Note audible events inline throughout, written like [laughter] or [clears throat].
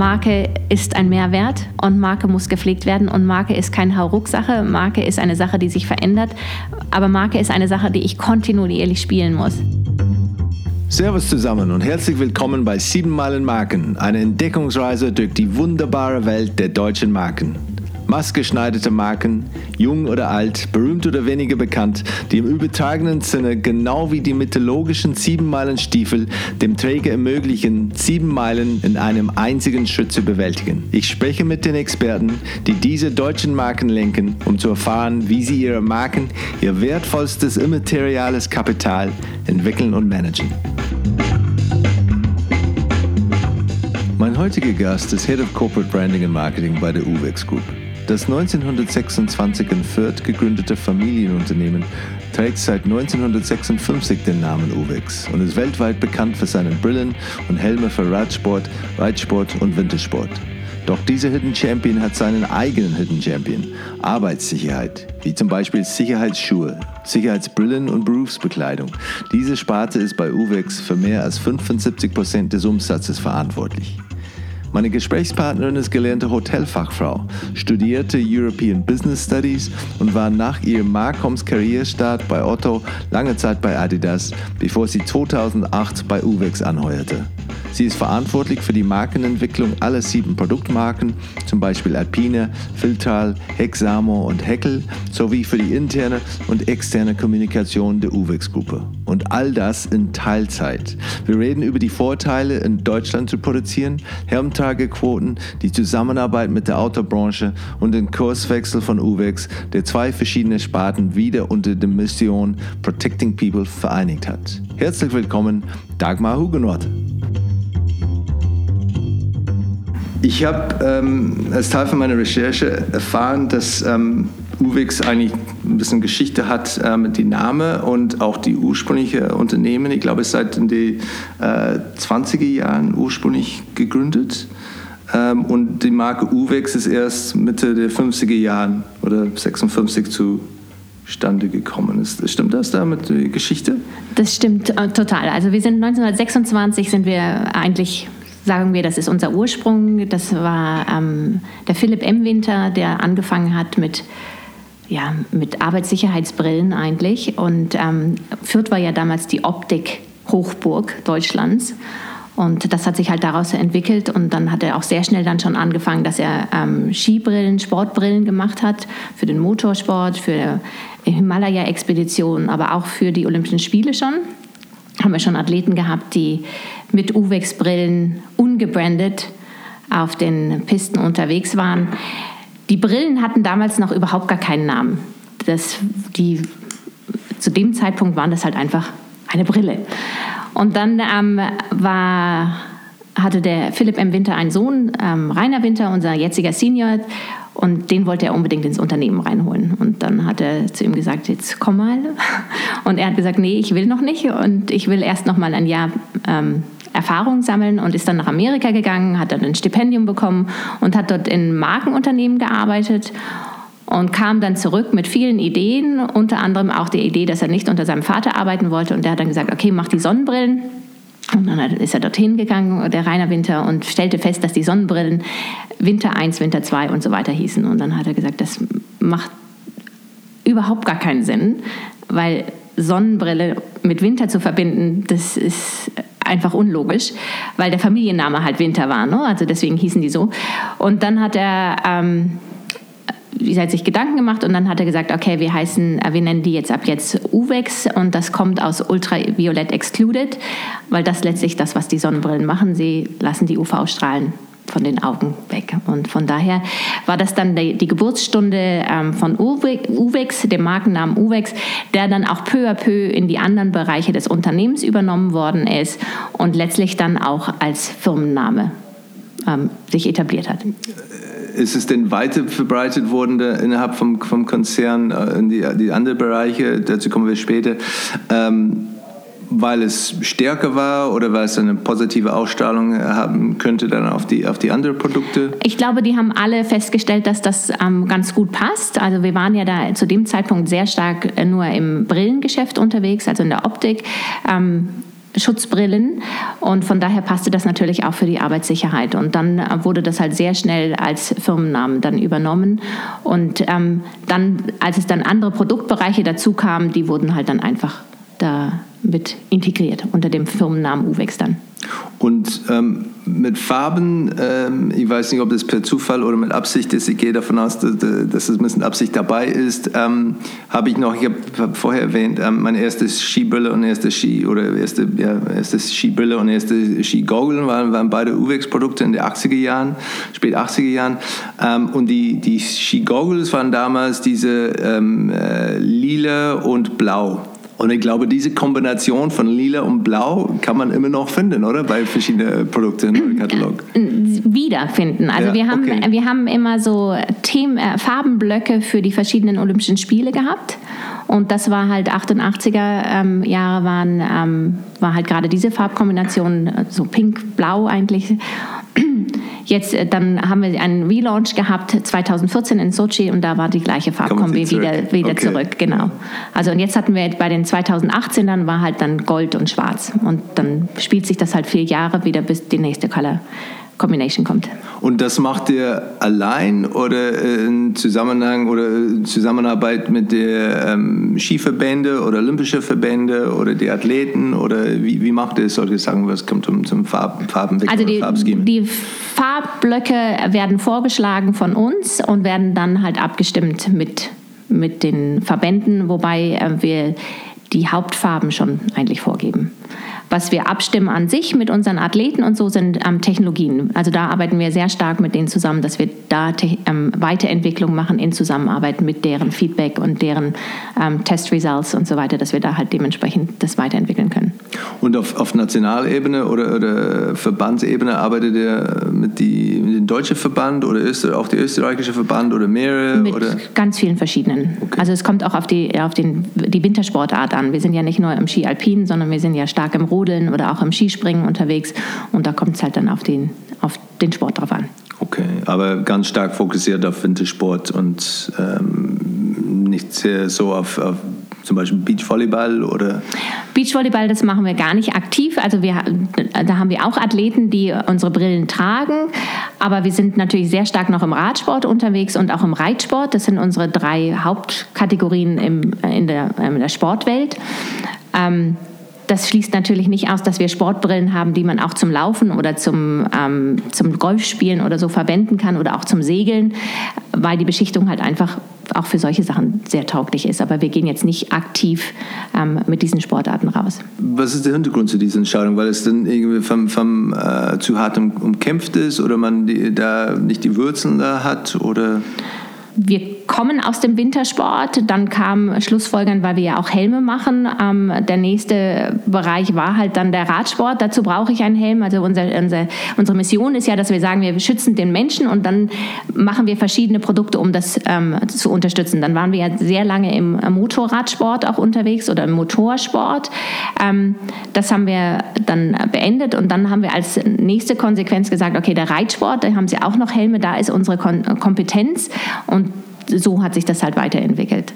Marke ist ein Mehrwert und Marke muss gepflegt werden und Marke ist keine Hauruck-Sache. Marke ist eine Sache, die sich verändert, aber Marke ist eine Sache, die ich kontinuierlich spielen muss. Servus zusammen und herzlich willkommen bei 7 Meilen Marken, eine Entdeckungsreise durch die wunderbare Welt der deutschen Marken maßgeschneiderte Marken, jung oder alt, berühmt oder weniger bekannt, die im übertragenen Sinne genau wie die mythologischen Sieben-Meilen-Stiefel dem Träger ermöglichen, sieben Meilen in einem einzigen Schritt zu bewältigen. Ich spreche mit den Experten, die diese deutschen Marken lenken, um zu erfahren, wie sie ihre Marken, ihr wertvollstes immateriales Kapital entwickeln und managen. Mein heutiger Gast ist Head of Corporate Branding and Marketing bei der UVEX Group. Das 1926 in Fürth gegründete Familienunternehmen trägt seit 1956 den Namen Uvex und ist weltweit bekannt für seine Brillen und Helme für Radsport, Reitsport und Wintersport. Doch dieser Hidden Champion hat seinen eigenen Hidden Champion, Arbeitssicherheit, wie zum Beispiel Sicherheitsschuhe, Sicherheitsbrillen und Berufsbekleidung. Diese Sparte ist bei Uvex für mehr als 75 Prozent des Umsatzes verantwortlich. Meine Gesprächspartnerin ist gelernte Hotelfachfrau, studierte European Business Studies und war nach ihrem Markoms Karrierestart bei Otto lange Zeit bei Adidas, bevor sie 2008 bei Uvex anheuerte. Sie ist verantwortlich für die Markenentwicklung aller sieben Produktmarken, zum Beispiel Alpine, Filtal, Hexamo und Heckel, sowie für die interne und externe Kommunikation der UVEX-Gruppe. Und all das in Teilzeit. Wir reden über die Vorteile, in Deutschland zu produzieren, Hermtagequoten, die Zusammenarbeit mit der Autobranche und den Kurswechsel von UVEX, der zwei verschiedene Sparten wieder unter der Mission Protecting People vereinigt hat. Herzlich willkommen, Dagmar Hugenot. Ich habe ähm, als Teil von meiner Recherche erfahren, dass ähm, Uwix eigentlich ein bisschen Geschichte hat ähm, die Name und auch die ursprüngliche Unternehmen. Ich glaube, es seit den äh, 20er Jahren ursprünglich gegründet. Ähm, und die Marke Uwex ist erst Mitte der 50er Jahren oder 56 zustande gekommen ist. Stimmt das da mit der Geschichte? Das stimmt äh, total. Also wir sind 1926 sind wir eigentlich sagen wir, das ist unser Ursprung. Das war ähm, der Philipp M. Winter, der angefangen hat mit, ja, mit Arbeitssicherheitsbrillen eigentlich. Und ähm, Fürth war ja damals die Optik-Hochburg Deutschlands. Und das hat sich halt daraus entwickelt. Und dann hat er auch sehr schnell dann schon angefangen, dass er ähm, Skibrillen, Sportbrillen gemacht hat für den Motorsport, für Himalaya-Expeditionen, aber auch für die Olympischen Spiele schon haben wir schon Athleten gehabt, die mit Uwex-Brillen ungebrandet auf den Pisten unterwegs waren. Die Brillen hatten damals noch überhaupt gar keinen Namen. Das, die, zu dem Zeitpunkt waren das halt einfach eine Brille. Und dann ähm, war, hatte der Philipp M. Winter einen Sohn, ähm, Rainer Winter, unser jetziger Senior, und den wollte er unbedingt ins Unternehmen reinholen. Und dann hat er zu ihm gesagt, jetzt komm mal. Und er hat gesagt, nee, ich will noch nicht. Und ich will erst noch mal ein Jahr ähm, Erfahrung sammeln und ist dann nach Amerika gegangen, hat dann ein Stipendium bekommen und hat dort in Markenunternehmen gearbeitet und kam dann zurück mit vielen Ideen, unter anderem auch die Idee, dass er nicht unter seinem Vater arbeiten wollte. Und der hat dann gesagt, okay, mach die Sonnenbrillen. Und dann ist er dorthin gegangen, der Rainer Winter, und stellte fest, dass die Sonnenbrillen Winter 1, Winter 2 und so weiter hießen. Und dann hat er gesagt, das macht überhaupt gar keinen Sinn, weil Sonnenbrille mit Winter zu verbinden, das ist einfach unlogisch, weil der Familienname halt Winter war. Ne? Also deswegen hießen die so. Und dann hat er ähm, sie hat sich Gedanken gemacht und dann hat er gesagt, okay, wir heißen, äh, wir nennen die jetzt ab jetzt UVEX und das kommt aus Ultraviolet Excluded, weil das letztlich das, was die Sonnenbrillen machen, sie lassen die UV-Strahlen von den Augen weg. Und von daher war das dann die, die Geburtsstunde ähm, von UVEX, dem Markennamen UVEX, der dann auch peu à peu in die anderen Bereiche des Unternehmens übernommen worden ist und letztlich dann auch als Firmenname ähm, sich etabliert hat ist es denn weiter verbreitet worden innerhalb vom, vom Konzern äh, in die, die anderen Bereiche? Dazu kommen wir später. Ähm, weil es stärker war oder weil es eine positive Ausstrahlung haben könnte dann auf die, auf die anderen Produkte? Ich glaube, die haben alle festgestellt, dass das ähm, ganz gut passt. Also wir waren ja da zu dem Zeitpunkt sehr stark äh, nur im Brillengeschäft unterwegs, also in der Optik. Ähm, Schutzbrillen und von daher passte das natürlich auch für die Arbeitssicherheit. Und dann wurde das halt sehr schnell als Firmennamen dann übernommen. Und ähm, dann, als es dann andere Produktbereiche dazu kamen, die wurden halt dann einfach da mit integriert unter dem Firmennamen Uvex dann. Und ähm, mit Farben, ähm, ich weiß nicht, ob das per Zufall oder mit Absicht ist, ich gehe davon aus, dass, dass es ein bisschen Absicht dabei ist, ähm, habe ich noch, ich habe vorher erwähnt, ähm, meine erste Skibrille und erste Ski oder erste, ja, erste Skibrille und erste Skigoggeln waren, waren beide Uwex-Produkte in den 80er Jahren, spät 80er Jahren. Ähm, und die, die Skigoggles waren damals diese ähm, äh, lila und blau. Und ich glaube, diese Kombination von lila und blau kann man immer noch finden, oder? Bei verschiedenen Produkten im Katalog. Wiederfinden. Also ja, wir, haben, okay. wir haben immer so Themen, äh, Farbenblöcke für die verschiedenen Olympischen Spiele gehabt. Und das war halt 88er ähm, Jahre waren, ähm, war halt gerade diese Farbkombination, äh, so pink-blau eigentlich. [clears throat] Jetzt, äh, dann haben wir einen Relaunch gehabt 2014 in Sochi und da war die gleiche Farbkombi wieder, wieder okay. zurück. Genau. Also und jetzt hatten wir bei den 2018ern war halt dann Gold und Schwarz und dann spielt sich das halt vier Jahre wieder, bis die nächste Color Combination kommt. Und das macht ihr allein oder in Zusammenhang oder in Zusammenarbeit mit der ähm, Skiverbände oder Olympische Verbände oder die Athleten oder wie, wie macht ihr solche Sachen? Was kommt zum, zum Farben, Farbenwechsel? Also die, die Farbblöcke werden vorgeschlagen von uns und werden dann halt abgestimmt mit, mit den Verbänden, wobei äh, wir die Hauptfarben schon eigentlich vorgeben. Was wir abstimmen an sich mit unseren Athleten und so sind ähm, Technologien. Also da arbeiten wir sehr stark mit denen zusammen, dass wir da ähm, Weiterentwicklung machen in Zusammenarbeit mit deren Feedback und deren ähm, Testresults und so weiter, dass wir da halt dementsprechend das weiterentwickeln können. Und auf, auf Nationalebene oder, oder Verbandsebene arbeitet ihr mit, die, mit dem deutschen Verband oder Öster, auch der österreichische Verband oder mehrere? Mit oder? ganz vielen verschiedenen. Okay. Also es kommt auch auf, die, auf den, die Wintersportart an. Wir sind ja nicht nur im Ski Alpin, sondern wir sind ja stark im Rot Rodeln oder auch im Skispringen unterwegs. Und da kommt es halt dann auf den, auf den Sport drauf an. Okay, aber ganz stark fokussiert auf Wintersport und ähm, nicht so auf, auf zum Beispiel Beachvolleyball oder? Beachvolleyball, das machen wir gar nicht aktiv. Also wir, da haben wir auch Athleten, die unsere Brillen tragen. Aber wir sind natürlich sehr stark noch im Radsport unterwegs und auch im Reitsport. Das sind unsere drei Hauptkategorien im, in, der, in der Sportwelt. Ähm, das schließt natürlich nicht aus, dass wir Sportbrillen haben, die man auch zum Laufen oder zum, ähm, zum Golfspielen oder so verwenden kann oder auch zum Segeln, weil die Beschichtung halt einfach auch für solche Sachen sehr tauglich ist. Aber wir gehen jetzt nicht aktiv ähm, mit diesen Sportarten raus. Was ist der Hintergrund zu dieser Entscheidung? Weil es dann irgendwie vom, vom äh, zu hart umkämpft ist oder man die, da nicht die Wurzeln da hat? Oder? Wir kommen aus dem Wintersport. Dann kam Schlussfolgern, weil wir ja auch Helme machen. Ähm, der nächste Bereich war halt dann der Radsport. Dazu brauche ich einen Helm. Also unser, unser, unsere Mission ist ja, dass wir sagen, wir schützen den Menschen und dann machen wir verschiedene Produkte, um das ähm, zu unterstützen. Dann waren wir ja sehr lange im Motorradsport auch unterwegs oder im Motorsport. Ähm, das haben wir dann beendet und dann haben wir als nächste Konsequenz gesagt, okay, der Reitsport, da haben sie auch noch Helme, da ist unsere Kompetenz und so hat sich das halt weiterentwickelt.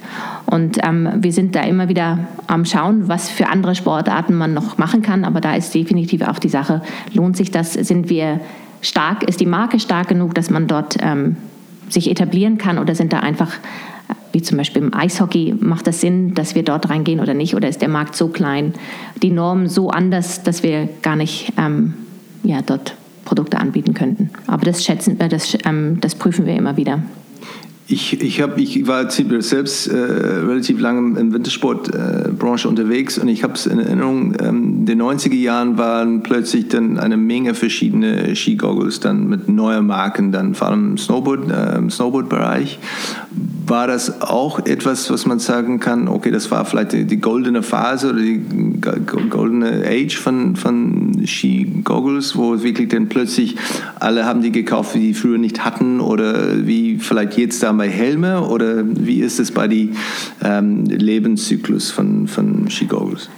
Und ähm, wir sind da immer wieder am Schauen, was für andere Sportarten man noch machen kann. Aber da ist definitiv auch die Sache, lohnt sich das? Sind wir stark? Ist die Marke stark genug, dass man dort ähm, sich etablieren kann? Oder sind da einfach, wie zum Beispiel im Eishockey, macht das Sinn, dass wir dort reingehen oder nicht? Oder ist der Markt so klein, die Normen so anders, dass wir gar nicht ähm, ja, dort Produkte anbieten könnten? Aber das, schätzen, äh, das, ähm, das prüfen wir immer wieder. Ich, ich, hab, ich war selbst äh, relativ lange der Wintersportbranche äh, unterwegs und ich habe es in Erinnerung, ähm, in den 90er Jahren waren plötzlich dann eine Menge verschiedene Skigoggles dann mit neuen Marken, dann vor allem im Snowboard, äh, Snowboard-Bereich. War das auch etwas, was man sagen kann, okay, das war vielleicht die, die goldene Phase oder die goldene Age von, von Ski-Goggles, wo wirklich dann plötzlich alle haben die gekauft, die früher nicht hatten oder wie vielleicht jetzt da bei Helme oder wie ist es bei dem ähm, Lebenszyklus von, von Ski-Goggles?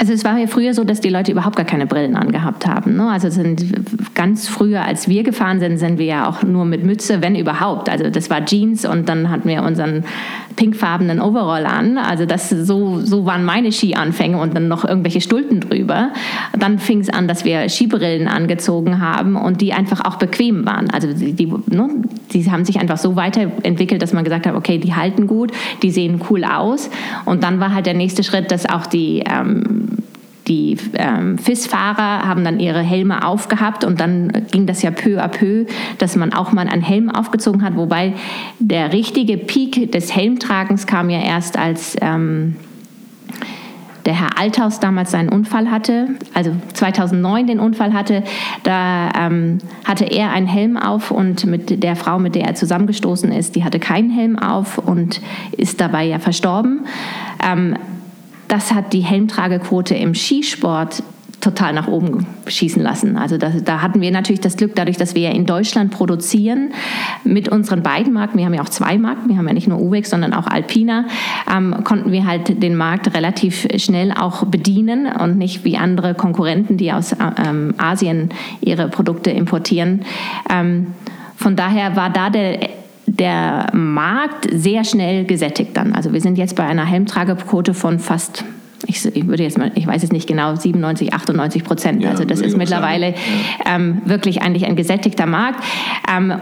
Also es war ja früher so, dass die Leute überhaupt gar keine Brillen angehabt haben. Ne? Also sind ganz früher, als wir gefahren sind, sind wir ja auch nur mit Mütze, wenn überhaupt. Also das war Jeans und dann hatten wir unseren pinkfarbenen Overall an. Also das, so, so waren meine Skianfänge und dann noch irgendwelche Stulpen drüber. Dann fing es an, dass wir Skibrillen angezogen haben und die einfach auch bequem waren. Also die, ne, die haben sich einfach so weiterentwickelt, dass man gesagt hat, okay, die halten gut, die sehen cool aus. Und dann war halt der nächste Schritt, dass auch die ähm, die ähm, FIS-Fahrer haben dann ihre Helme aufgehabt und dann ging das ja peu à peu, dass man auch mal einen Helm aufgezogen hat, wobei der richtige Peak des Helmtragens kam ja erst als ähm, der Herr Althaus damals seinen Unfall hatte, also 2009 den Unfall hatte, da ähm, hatte er einen Helm auf und mit der Frau, mit der er zusammengestoßen ist, die hatte keinen Helm auf und ist dabei ja verstorben. Ähm, das hat die Helmtragequote im Skisport total nach oben schießen lassen. Also da, da, hatten wir natürlich das Glück, dadurch, dass wir ja in Deutschland produzieren mit unseren beiden Marken, wir haben ja auch zwei Marken, wir haben ja nicht nur Uwex, sondern auch Alpina, ähm, konnten wir halt den Markt relativ schnell auch bedienen und nicht wie andere Konkurrenten, die aus ähm, Asien ihre Produkte importieren. Ähm, von daher war da der der Markt sehr schnell gesättigt dann. Also wir sind jetzt bei einer Helmtragequote von fast ich, ich, würde jetzt mal, ich weiß es nicht genau, 97, 98 Prozent. Ja, also das ist mittlerweile ja. ähm, wirklich eigentlich ein gesättigter Markt. Ähm,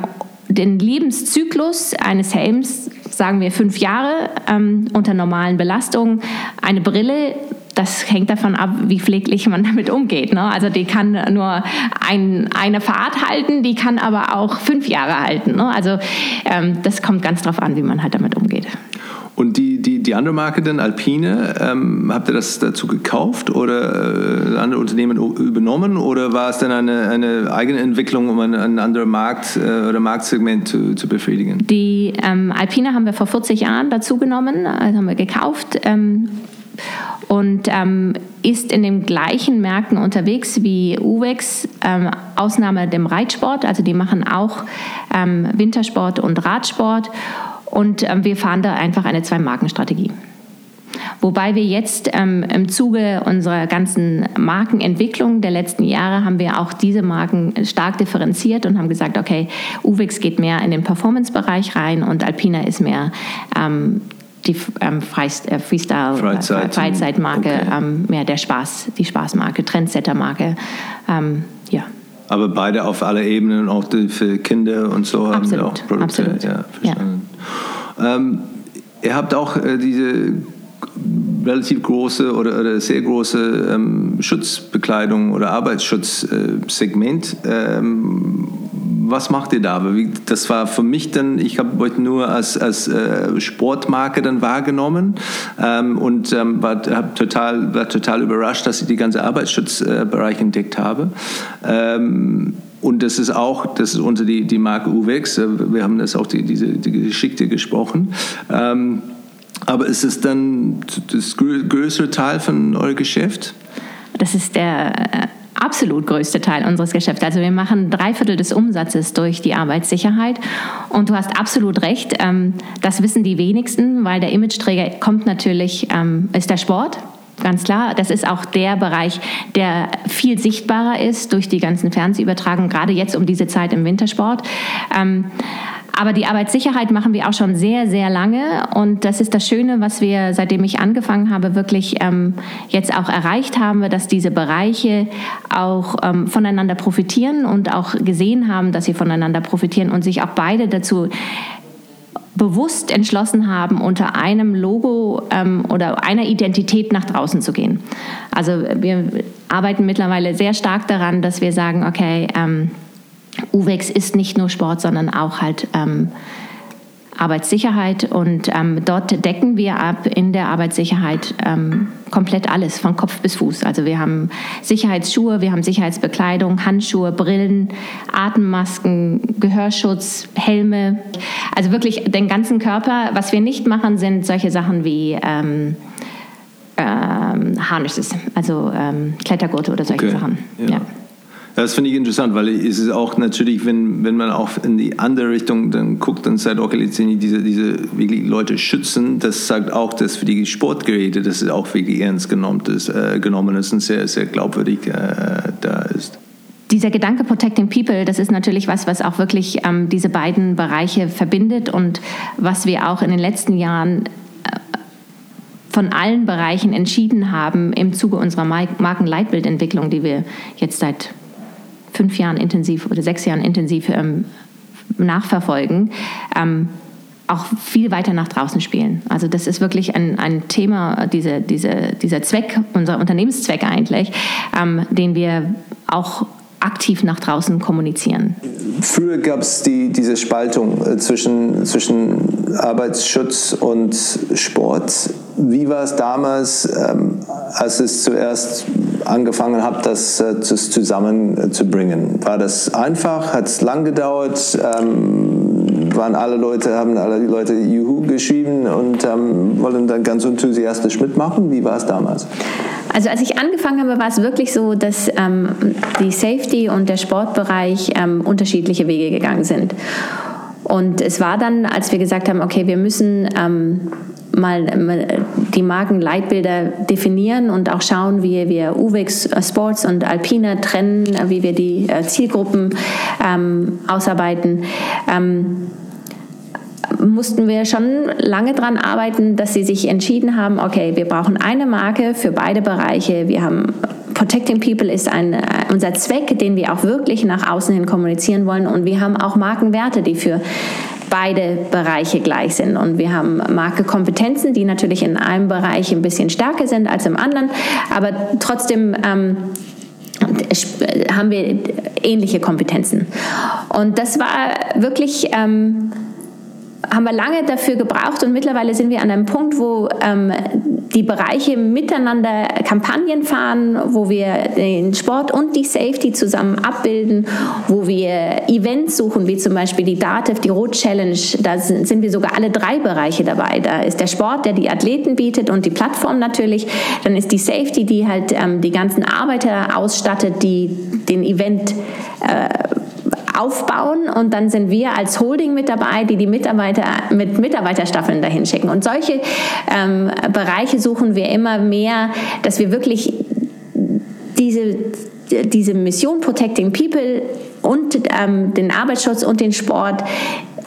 den Lebenszyklus eines Helms, sagen wir fünf Jahre ähm, unter normalen Belastungen. Eine Brille das hängt davon ab, wie pfleglich man damit umgeht. Ne? Also die kann nur ein, eine Fahrt halten, die kann aber auch fünf Jahre halten. Ne? Also ähm, das kommt ganz darauf an, wie man halt damit umgeht. Und die, die, die andere Marke denn, Alpine, ähm, habt ihr das dazu gekauft oder äh, andere Unternehmen übernommen oder war es dann eine, eine eigene Entwicklung, um einen, einen anderen Markt äh, oder Marktsegment zu, zu befriedigen? Die ähm, Alpine haben wir vor 40 Jahren dazu genommen, also haben wir gekauft. Ähm, und ähm, ist in den gleichen Märkten unterwegs wie Uwex, ähm, Ausnahme dem Reitsport. Also die machen auch ähm, Wintersport und Radsport. Und ähm, wir fahren da einfach eine Zwei-Marken-Strategie. Wobei wir jetzt ähm, im Zuge unserer ganzen Markenentwicklung der letzten Jahre haben wir auch diese Marken stark differenziert und haben gesagt, okay, Uwex geht mehr in den Performance-Bereich rein und Alpina ist mehr ähm, die ähm, äh, Freestyle Freizeit. Freizeitmarke, okay. ähm, mehr der Spaß, die Spaßmarke, Trendsetter-Marke. Ähm, ja. Aber beide auf alle Ebenen, auch für Kinder und so absolut, haben wir auch Produkte. Absolut. Ja, verstanden. Ja. Ähm, ihr habt auch äh, diese relativ große oder, oder sehr große ähm, Schutzbekleidung oder Arbeitsschutzsegment. Äh, ähm, was macht ihr da? Das war für mich dann, ich habe euch nur als, als äh, Sportmarke dann wahrgenommen ähm, und ähm, war, total, war total überrascht, dass ich die ganze Arbeitsschutzbereich entdeckt habe. Ähm, und das ist auch, das ist unter die, die Marke UVEX, äh, wir haben das auch die, diese die Geschichte gesprochen. Ähm, aber ist es dann das größere Teil von eurem Geschäft? Das ist der äh, absolut größte Teil unseres Geschäfts. Also wir machen drei Viertel des Umsatzes durch die Arbeitssicherheit. Und du hast absolut recht, ähm, das wissen die wenigsten, weil der Imageträger kommt natürlich, ähm, ist der Sport. Ganz klar, das ist auch der Bereich, der viel sichtbarer ist durch die ganzen Fernsehübertragungen, gerade jetzt um diese Zeit im Wintersport. Ähm, aber die Arbeitssicherheit machen wir auch schon sehr, sehr lange. Und das ist das Schöne, was wir, seitdem ich angefangen habe, wirklich ähm, jetzt auch erreicht haben, dass diese Bereiche auch ähm, voneinander profitieren und auch gesehen haben, dass sie voneinander profitieren und sich auch beide dazu bewusst entschlossen haben, unter einem Logo ähm, oder einer Identität nach draußen zu gehen. Also wir arbeiten mittlerweile sehr stark daran, dass wir sagen, okay, ähm, UVEX ist nicht nur Sport, sondern auch halt ähm, Arbeitssicherheit und ähm, dort decken wir ab in der Arbeitssicherheit ähm, komplett alles, von Kopf bis Fuß. Also wir haben Sicherheitsschuhe, wir haben Sicherheitsbekleidung, Handschuhe, Brillen, Atemmasken, Gehörschutz, Helme, also wirklich den ganzen Körper. Was wir nicht machen, sind solche Sachen wie ähm, ähm Harnesses, also ähm, Klettergurte oder solche okay. Sachen. Ja. ja. Das finde ich interessant, weil es ist auch natürlich, wenn, wenn man auch in die andere Richtung dann guckt, dann sagt, okay, diese, diese wirklich Leute schützen, das sagt auch, dass für die Sportgeräte, dass es auch wirklich ernst genommen ist, äh, genommen ist und sehr, sehr glaubwürdig äh, da ist. dieser Gedanke Protecting People, das ist natürlich was, was auch wirklich ähm, diese beiden Bereiche verbindet und was wir auch in den letzten Jahren äh, von allen Bereichen entschieden haben im Zuge unserer Markenleitbildentwicklung, die wir jetzt seit fünf Jahren intensiv oder sechs Jahren intensiv ähm, nachverfolgen. Ähm, auch viel weiter nach draußen spielen. Also das ist wirklich ein, ein Thema, diese, diese, dieser Zweck, unser Unternehmenszweck eigentlich, ähm, den wir auch aktiv nach draußen kommunizieren. Früher gab es die, diese Spaltung äh, zwischen, zwischen Arbeitsschutz und Sport. Wie war es damals, ähm, als es zuerst angefangen habt, das, äh, das zusammenzubringen? War das einfach? Hat es lang gedauert? Ähm, waren alle Leute, haben alle Leute Juhu geschrieben und ähm, wollen dann ganz enthusiastisch mitmachen? Wie war es damals? Also als ich angefangen habe, war es wirklich so, dass ähm, die Safety und der Sportbereich ähm, unterschiedliche Wege gegangen sind. Und es war dann, als wir gesagt haben, okay, wir müssen ähm, mal die Markenleitbilder definieren und auch schauen, wie wir UVEX äh, Sports und Alpina trennen, wie wir die äh, Zielgruppen ähm, ausarbeiten. Ähm, mussten wir schon lange daran arbeiten, dass sie sich entschieden haben, okay, wir brauchen eine Marke für beide Bereiche. Wir haben Protecting People ist ein, äh, unser Zweck, den wir auch wirklich nach außen hin kommunizieren wollen. Und wir haben auch Markenwerte, die für beide Bereiche gleich sind. Und wir haben Markekompetenzen, die natürlich in einem Bereich ein bisschen stärker sind als im anderen, aber trotzdem ähm, haben wir ähnliche Kompetenzen. Und das war wirklich... Ähm, haben wir lange dafür gebraucht und mittlerweile sind wir an einem Punkt, wo ähm, die Bereiche miteinander Kampagnen fahren, wo wir den Sport und die Safety zusammen abbilden, wo wir Events suchen, wie zum Beispiel die DATEV, die Rot Challenge. Da sind wir sogar alle drei Bereiche dabei. Da ist der Sport, der die Athleten bietet und die Plattform natürlich. Dann ist die Safety, die halt ähm, die ganzen Arbeiter ausstattet, die den Event äh, aufbauen und dann sind wir als Holding mit dabei, die die Mitarbeiter mit Mitarbeiterstaffeln dahin schicken. Und solche ähm, Bereiche suchen wir immer mehr, dass wir wirklich diese, diese Mission Protecting People und ähm, den Arbeitsschutz und den Sport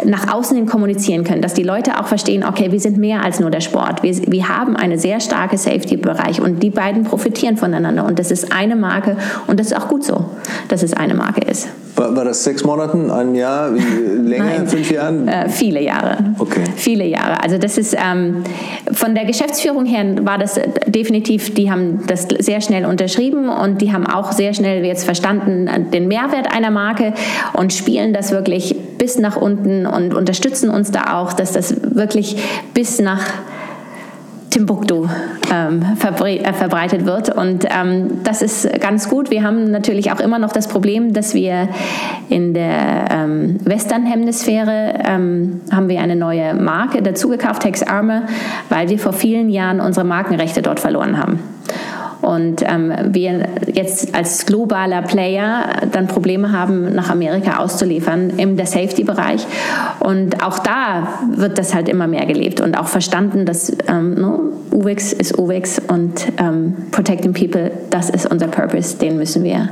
nach außen hin kommunizieren können, dass die Leute auch verstehen, okay, wir sind mehr als nur der Sport. Wir, wir haben einen sehr starken Safety-Bereich und die beiden profitieren voneinander und das ist eine Marke und das ist auch gut so, dass es eine Marke ist. War, war das sechs Monaten, ein Jahr, [laughs] länger, fünf Jahren? Äh, viele Jahre. Okay. Viele Jahre. Also das ist ähm, von der Geschäftsführung her war das definitiv, die haben das sehr schnell unterschrieben und die haben auch sehr schnell jetzt verstanden den Mehrwert einer Marke und spielen das wirklich bis nach unten und unterstützen uns da auch, dass das wirklich bis nach Timbuktu ähm, äh, verbreitet wird. Und ähm, das ist ganz gut. Wir haben natürlich auch immer noch das Problem, dass wir in der ähm, Western-Hemisphäre ähm, haben wir eine neue Marke dazugekauft, Hex Armor, weil wir vor vielen Jahren unsere Markenrechte dort verloren haben und ähm, wir jetzt als globaler Player dann Probleme haben, nach Amerika auszuliefern im der Safety-Bereich. Und auch da wird das halt immer mehr gelebt und auch verstanden, dass ähm, no, UVEX ist UVEX und ähm, Protecting People, das ist unser Purpose, den müssen wir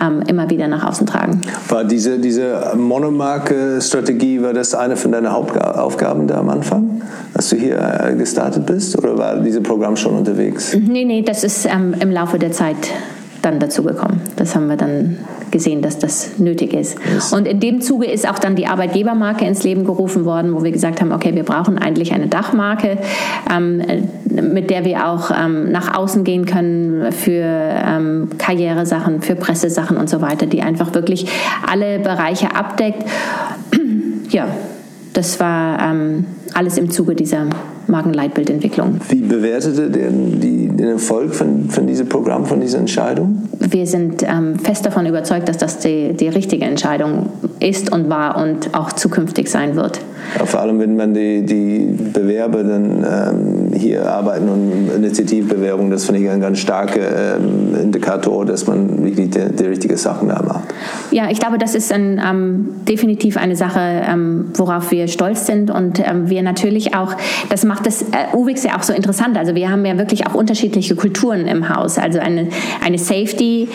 ähm, immer wieder nach außen tragen. War diese, diese Monomarke-Strategie, war das eine von deinen Hauptaufgaben da am Anfang, als du hier äh, gestartet bist oder war dieses Programm schon unterwegs? Nee, nee, das ist ähm, im Laufe der Zeit dann dazu gekommen. Das haben wir dann gesehen, dass das nötig ist. Yes. Und in dem Zuge ist auch dann die Arbeitgebermarke ins Leben gerufen worden, wo wir gesagt haben, okay, wir brauchen eigentlich eine Dachmarke, ähm, mit der wir auch ähm, nach außen gehen können für ähm, Karrieresachen, für Pressesachen und so weiter, die einfach wirklich alle Bereiche abdeckt. [clears throat] ja, das war ähm, alles im Zuge dieser Markenleitbildentwicklung. Wie bewertet ihr den, die, den Erfolg von, von diesem Programm, von dieser Entscheidung? Wir sind ähm, fest davon überzeugt, dass das die, die richtige Entscheidung ist und war und auch zukünftig sein wird. Ja, vor allem, wenn man die, die Bewerber dann ähm, hier arbeiten und Initiativbewerbung, das finde ich ein ganz starker ähm, Indikator, dass man wirklich die, die richtigen Sachen da macht. Ja, ich glaube, das ist ein, ähm, definitiv eine Sache, ähm, worauf wir stolz sind und ähm, wir natürlich auch, das macht das äh, UWIX ja auch so interessant. Also wir haben ja wirklich auch unterschiedliche Kulturen im Haus. Also eine, eine Safety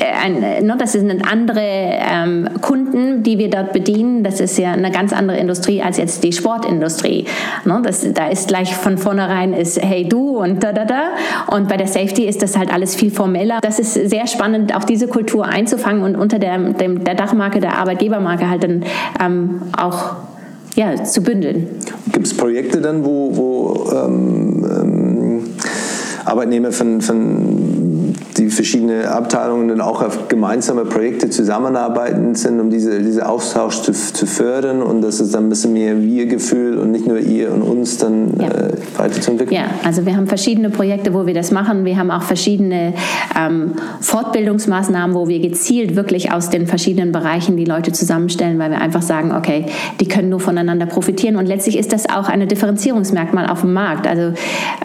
ein, no, das sind andere ähm, Kunden, die wir dort bedienen. Das ist ja eine ganz andere Industrie als jetzt die Sportindustrie. No, das, da ist gleich von vornherein ist Hey du und da da da. Und bei der Safety ist das halt alles viel formeller. Das ist sehr spannend, auch diese Kultur einzufangen und unter der, dem, der Dachmarke, der Arbeitgebermarke halt dann ähm, auch ja, zu bündeln. Gibt es Projekte dann, wo, wo ähm, ähm, Arbeitnehmer von, von die verschiedenen Abteilungen dann auch auf gemeinsame Projekte zusammenarbeiten sind, um diese, diese Austausch zu, zu fördern und dass es dann ein bisschen mehr Wir-Gefühl und nicht nur ihr und uns dann ja. äh, weiterzuentwickeln? Ja, also wir haben verschiedene Projekte, wo wir das machen. Wir haben auch verschiedene ähm, Fortbildungsmaßnahmen, wo wir gezielt wirklich aus den verschiedenen Bereichen die Leute zusammenstellen, weil wir einfach sagen, okay, die können nur voneinander profitieren und letztlich ist das auch eine Differenzierungsmerkmal auf dem Markt. Also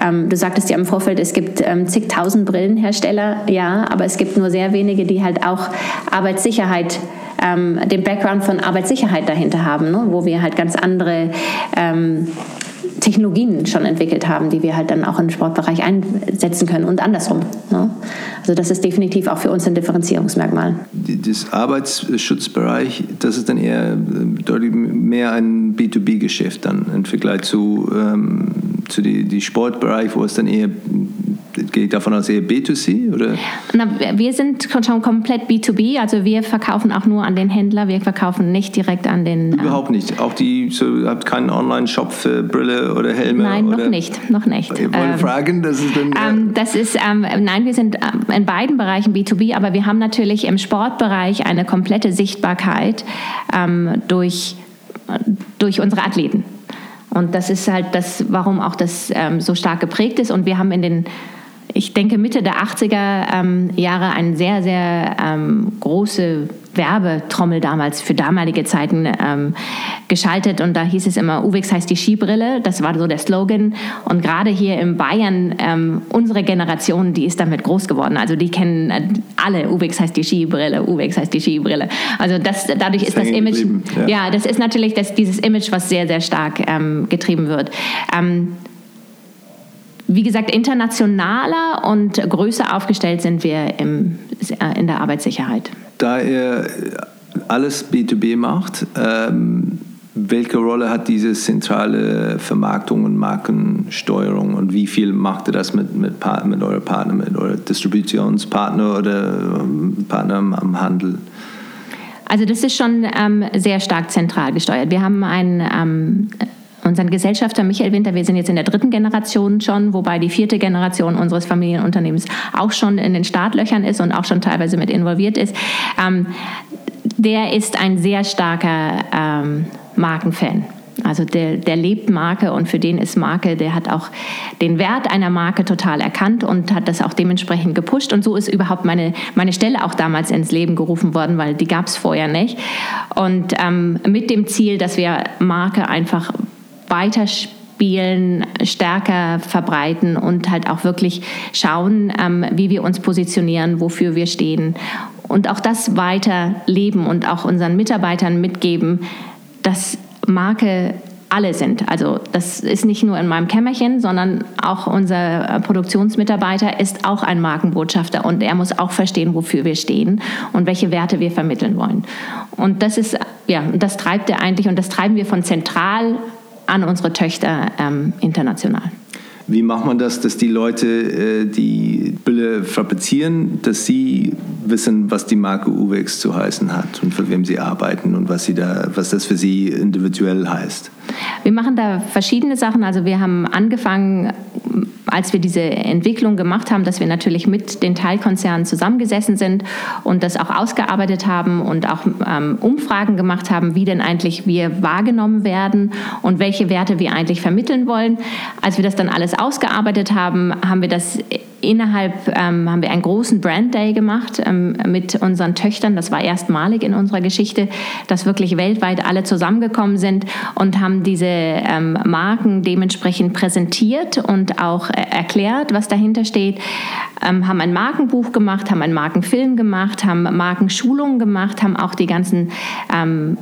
ähm, du sagtest ja im Vorfeld, es gibt ähm, zigtausend Brillenhersteller ja, aber es gibt nur sehr wenige, die halt auch Arbeitssicherheit ähm, den Background von Arbeitssicherheit dahinter haben, ne? wo wir halt ganz andere ähm, Technologien schon entwickelt haben, die wir halt dann auch im Sportbereich einsetzen können und andersrum. Ne? Also das ist definitiv auch für uns ein Differenzierungsmerkmal. Das Arbeitsschutzbereich, das ist dann eher äh, deutlich mehr ein B2B-Geschäft dann im Vergleich zu, ähm, zu die Sportbereich, wo es dann eher gehe ich davon aus, eher B2C? Oder? Na, wir sind schon komplett B2B, also wir verkaufen auch nur an den Händler, wir verkaufen nicht direkt an den. Ähm, Überhaupt nicht. Auch die, so, ihr habt keinen Online-Shop für Brille oder Helme? Nein, oder? noch nicht. Noch nicht. Ich wollte ähm, fragen, das ist dann. Ähm, das ist, ähm, nein, wir sind ähm, in beiden Bereichen B2B, aber wir haben natürlich im Sportbereich eine komplette Sichtbarkeit ähm, durch, durch unsere Athleten. Und das ist halt das, warum auch das ähm, so stark geprägt ist. Und wir haben in den ich denke, Mitte der 80er ähm, Jahre eine sehr, sehr ähm, große Werbetrommel damals für damalige Zeiten ähm, geschaltet und da hieß es immer, Uwex heißt die Skibrille, das war so der Slogan und gerade hier in Bayern, ähm, unsere Generation, die ist damit groß geworden, also die kennen äh, alle, Uwex heißt die Skibrille, Uwex heißt die Skibrille, also das, dadurch das ist das Image, ja. ja. das ist natürlich das, dieses Image, was sehr, sehr stark ähm, getrieben wird. Ähm, wie gesagt, internationaler und größer aufgestellt sind wir im, äh, in der Arbeitssicherheit. Da ihr alles B2B macht, ähm, welche Rolle hat diese zentrale Vermarktung und Markensteuerung und wie viel macht ihr das mit, mit, mit euren Partnern, mit euren Distributionspartner oder ähm, Partner am Handel? Also das ist schon ähm, sehr stark zentral gesteuert. Wir haben ein ähm, unseren Gesellschafter Michael Winter, wir sind jetzt in der dritten Generation schon, wobei die vierte Generation unseres Familienunternehmens auch schon in den Startlöchern ist und auch schon teilweise mit involviert ist. Ähm, der ist ein sehr starker ähm, Markenfan. Also der, der lebt Marke und für den ist Marke, der hat auch den Wert einer Marke total erkannt und hat das auch dementsprechend gepusht. Und so ist überhaupt meine, meine Stelle auch damals ins Leben gerufen worden, weil die gab es vorher nicht. Und ähm, mit dem Ziel, dass wir Marke einfach weiterspielen, stärker verbreiten und halt auch wirklich schauen, ähm, wie wir uns positionieren, wofür wir stehen. Und auch das weiter leben und auch unseren Mitarbeitern mitgeben, dass Marke alle sind. Also das ist nicht nur in meinem Kämmerchen, sondern auch unser Produktionsmitarbeiter ist auch ein Markenbotschafter und er muss auch verstehen, wofür wir stehen und welche Werte wir vermitteln wollen. Und das ist, ja, das treibt er eigentlich und das treiben wir von zentral an unsere Töchter ähm, international. Wie macht man das, dass die Leute, äh, die Brille fabrizieren, dass sie wissen, was die Marke Uwex zu heißen hat und für wem sie arbeiten und was, sie da, was das für sie individuell heißt? Wir machen da verschiedene Sachen. Also wir haben angefangen als wir diese Entwicklung gemacht haben, dass wir natürlich mit den Teilkonzernen zusammengesessen sind und das auch ausgearbeitet haben und auch ähm, Umfragen gemacht haben, wie denn eigentlich wir wahrgenommen werden und welche Werte wir eigentlich vermitteln wollen. Als wir das dann alles ausgearbeitet haben, haben wir das innerhalb ähm, haben wir einen großen Brand Day gemacht ähm, mit unseren Töchtern. Das war erstmalig in unserer Geschichte, dass wirklich weltweit alle zusammengekommen sind und haben diese ähm, Marken dementsprechend präsentiert und auch äh, erklärt, was dahinter steht. Ähm, haben ein Markenbuch gemacht, haben einen Markenfilm gemacht, haben Markenschulungen gemacht, haben auch die ganzen ähm,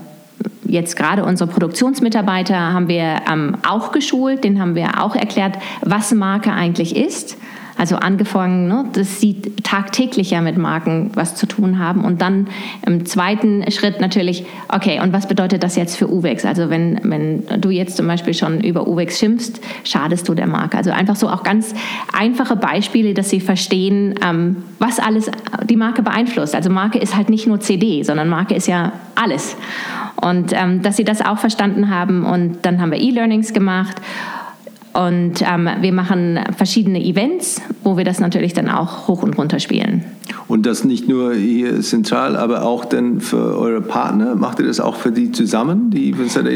jetzt gerade unsere Produktionsmitarbeiter haben wir ähm, auch geschult, den haben wir auch erklärt, was Marke eigentlich ist Also angefangen, ne, dass sie tagtäglich ja mit Marken was zu tun haben. Und dann im zweiten Schritt natürlich, okay, und was bedeutet das jetzt für UVEX? Also wenn, wenn du jetzt zum Beispiel schon über UVEX schimpfst, schadest du der Marke. Also einfach so auch ganz einfache Beispiele, dass sie verstehen, ähm, was alles die Marke beeinflusst. Also Marke ist halt nicht nur CD, sondern Marke ist ja alles. Und ähm, dass sie das auch verstanden haben. Und dann haben wir E-Learnings gemacht. Und ähm, wir machen verschiedene Events, wo wir das natürlich dann auch hoch und runter spielen. Und das nicht nur hier zentral, aber auch dann für eure Partner? Macht ihr das auch für die zusammen, die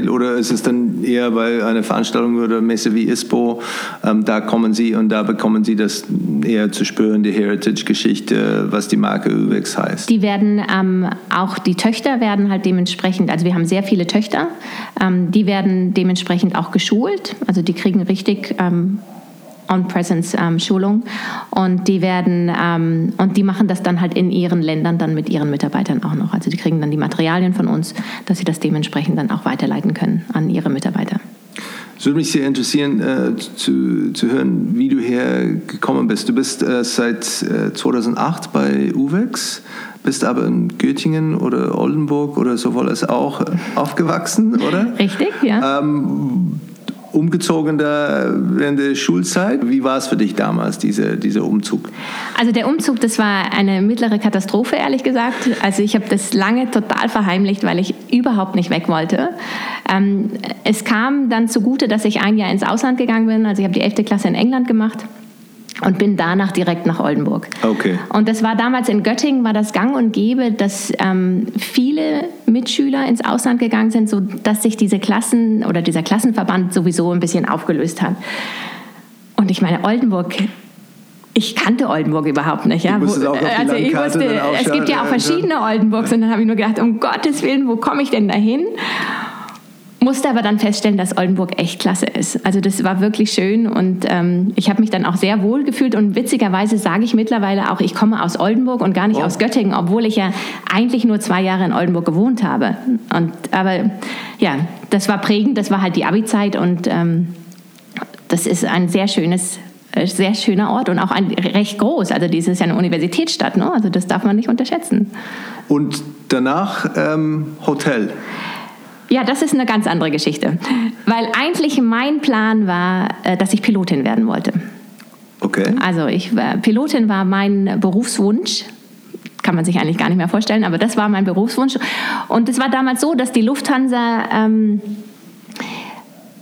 oder ist es dann eher bei einer Veranstaltung oder Messe wie ISPO, ähm, da kommen sie und da bekommen sie das eher zu spüren, die Heritage-Geschichte, was die Marke UX heißt? Die werden ähm, auch, die Töchter werden halt dementsprechend, also wir haben sehr viele Töchter, ähm, die werden dementsprechend auch geschult, also die kriegen richtig ähm, On-Presence-Schulung und die werden ähm, und die machen das dann halt in ihren Ländern dann mit ihren Mitarbeitern auch noch. Also die kriegen dann die Materialien von uns, dass sie das dementsprechend dann auch weiterleiten können an ihre Mitarbeiter. Es würde mich sehr interessieren äh, zu, zu hören, wie du hergekommen bist. Du bist äh, seit äh, 2008 bei UVEX, bist aber in Göttingen oder Oldenburg oder so wohl es auch aufgewachsen, oder? Richtig, ja. Ähm, umgezogen da während der Schulzeit. Wie war es für dich damals, diese, dieser Umzug? Also der Umzug, das war eine mittlere Katastrophe, ehrlich gesagt. Also ich habe das lange total verheimlicht, weil ich überhaupt nicht weg wollte. Ähm, es kam dann zugute, dass ich ein Jahr ins Ausland gegangen bin. Also ich habe die 11. Klasse in England gemacht und bin danach direkt nach Oldenburg. Okay. Und das war damals in Göttingen, war das gang und gäbe, dass ähm, viele Mitschüler ins Ausland gegangen sind, sodass sich diese Klassen oder dieser Klassenverband sowieso ein bisschen aufgelöst hat. Und ich meine, Oldenburg ich kannte Oldenburg überhaupt nicht. Ja. Also ich wusste, es gibt ja auch verschiedene Oldenburgs und dann habe ich nur gedacht, um Gottes Willen, wo komme ich denn dahin? Musste aber dann feststellen, dass Oldenburg echt klasse ist. Also das war wirklich schön und ähm, ich habe mich dann auch sehr wohl gefühlt und witzigerweise sage ich mittlerweile auch, ich komme aus Oldenburg und gar nicht oh. aus Göttingen, obwohl ich ja eigentlich nur zwei Jahre in Oldenburg gewohnt habe. Und, aber ja, das war prägend, das war halt die Abi-Zeit und ähm, das ist ein sehr schönes äh, sehr schöner Ort und auch ein recht groß. Also dieses ist ja eine Universitätsstadt, ne? also das darf man nicht unterschätzen. Und danach ähm, Hotel. Ja, das ist eine ganz andere Geschichte. Weil eigentlich mein Plan war, äh, dass ich Pilotin werden wollte. Okay. Also ich, Pilotin war mein Berufswunsch. Kann man sich eigentlich gar nicht mehr vorstellen, aber das war mein Berufswunsch. Und es war damals so, dass die Lufthansa ähm,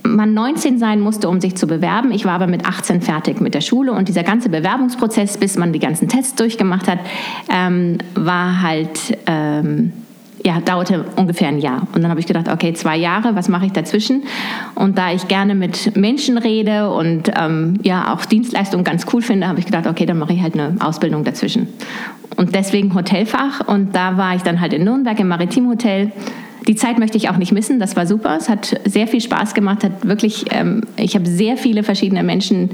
man 19 sein musste, um sich zu bewerben. Ich war aber mit 18 fertig mit der Schule und dieser ganze Bewerbungsprozess, bis man die ganzen Tests durchgemacht hat, ähm, war halt ähm, ja, dauerte ungefähr ein Jahr. Und dann habe ich gedacht, okay, zwei Jahre, was mache ich dazwischen? Und da ich gerne mit Menschen rede und ähm, ja auch Dienstleistungen ganz cool finde, habe ich gedacht, okay, dann mache ich halt eine Ausbildung dazwischen. Und deswegen Hotelfach. Und da war ich dann halt in Nürnberg im Maritimhotel. Die Zeit möchte ich auch nicht missen. Das war super. Es hat sehr viel Spaß gemacht. Hat wirklich, ähm, ich habe sehr viele verschiedene Menschen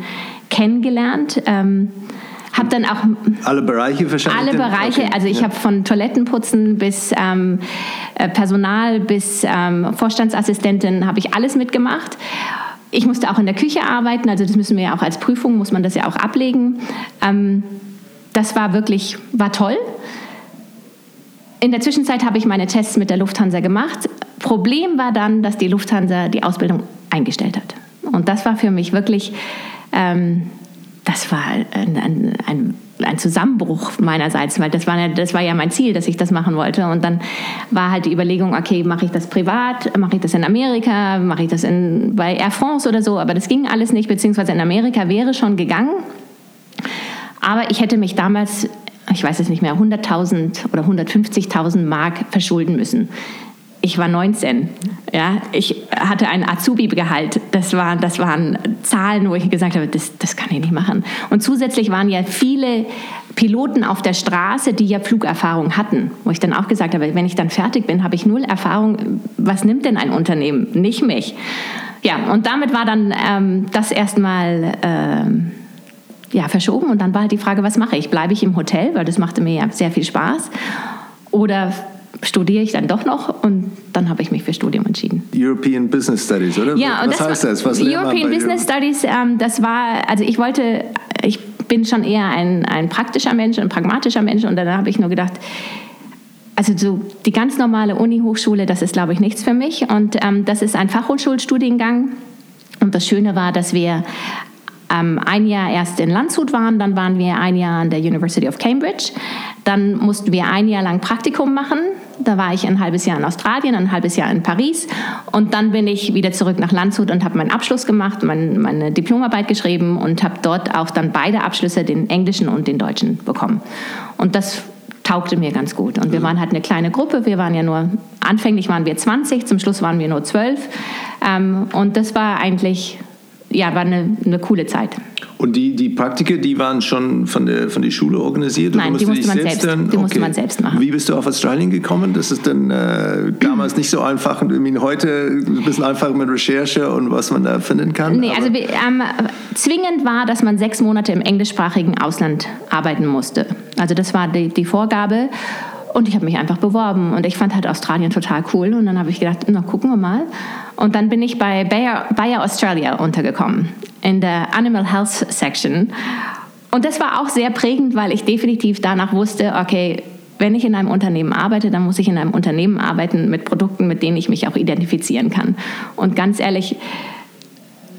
kennengelernt. Ähm, habe dann auch alle Bereiche wahrscheinlich. Alle Bereiche, okay. also ich ja. habe von Toilettenputzen bis ähm, äh, Personal bis ähm, Vorstandsassistentin habe ich alles mitgemacht. Ich musste auch in der Küche arbeiten, also das müssen wir ja auch als Prüfung muss man das ja auch ablegen. Ähm, das war wirklich war toll. In der Zwischenzeit habe ich meine Tests mit der Lufthansa gemacht. Problem war dann, dass die Lufthansa die Ausbildung eingestellt hat. Und das war für mich wirklich ähm, das war ein, ein, ein, ein, Zusammenbruch meinerseits, weil das war, das war ja mein Ziel, dass ich das machen wollte. Und dann war halt die Überlegung, okay, mache ich das privat, mache ich das in Amerika, mache ich das in, bei Air France oder so, aber das ging alles nicht, beziehungsweise in Amerika wäre schon gegangen. Aber ich hätte mich damals, ich weiß es nicht mehr, 100.000 oder 150.000 Mark verschulden müssen ich war 19. Ja, ich hatte ein Azubi-Gehalt. Das, war, das waren Zahlen, wo ich gesagt habe, das, das kann ich nicht machen. Und zusätzlich waren ja viele Piloten auf der Straße, die ja Flugerfahrung hatten. Wo ich dann auch gesagt habe, wenn ich dann fertig bin, habe ich null Erfahrung. Was nimmt denn ein Unternehmen? Nicht mich. Ja, und damit war dann ähm, das erstmal ähm, ja, verschoben. Und dann war halt die Frage, was mache ich? Bleibe ich im Hotel, weil das machte mir ja sehr viel Spaß? Oder studiere ich dann doch noch und dann habe ich mich für Studium entschieden. European Business Studies, oder? Ja, was das heißt das? Was European Business Studies, ähm, das war, also ich wollte, ich bin schon eher ein, ein praktischer Mensch, ein pragmatischer Mensch und dann habe ich nur gedacht, also so die ganz normale Uni-Hochschule, das ist, glaube ich, nichts für mich. Und ähm, das ist ein Fachhochschulstudiengang. Und das Schöne war, dass wir ähm, ein Jahr erst in Landshut waren, dann waren wir ein Jahr an der University of Cambridge. Dann mussten wir ein Jahr lang Praktikum machen. Da war ich ein halbes Jahr in Australien, ein halbes Jahr in Paris. Und dann bin ich wieder zurück nach Landshut und habe meinen Abschluss gemacht, mein, meine Diplomarbeit geschrieben und habe dort auch dann beide Abschlüsse, den englischen und den deutschen, bekommen. Und das taugte mir ganz gut. Und wir waren halt eine kleine Gruppe. Wir waren ja nur, anfänglich waren wir 20, zum Schluss waren wir nur 12. Ähm, und das war eigentlich ja, war eine, eine coole Zeit. Und die, die Praktika, die waren schon von der, von der Schule organisiert? Nein, die musste, man selbst, dann, die okay. musste man selbst machen. Wie bist du auf Australien gekommen? Das ist dann äh, damals nicht so einfach und irgendwie heute ein bisschen einfacher mit Recherche und was man da finden kann? Nee, also ähm, zwingend war, dass man sechs Monate im englischsprachigen Ausland arbeiten musste. Also das war die, die Vorgabe. Und ich habe mich einfach beworben und ich fand halt Australien total cool. Und dann habe ich gedacht, na gucken wir mal. Und dann bin ich bei Bayer, Bayer Australia untergekommen, in der Animal Health Section. Und das war auch sehr prägend, weil ich definitiv danach wusste, okay, wenn ich in einem Unternehmen arbeite, dann muss ich in einem Unternehmen arbeiten mit Produkten, mit denen ich mich auch identifizieren kann. Und ganz ehrlich,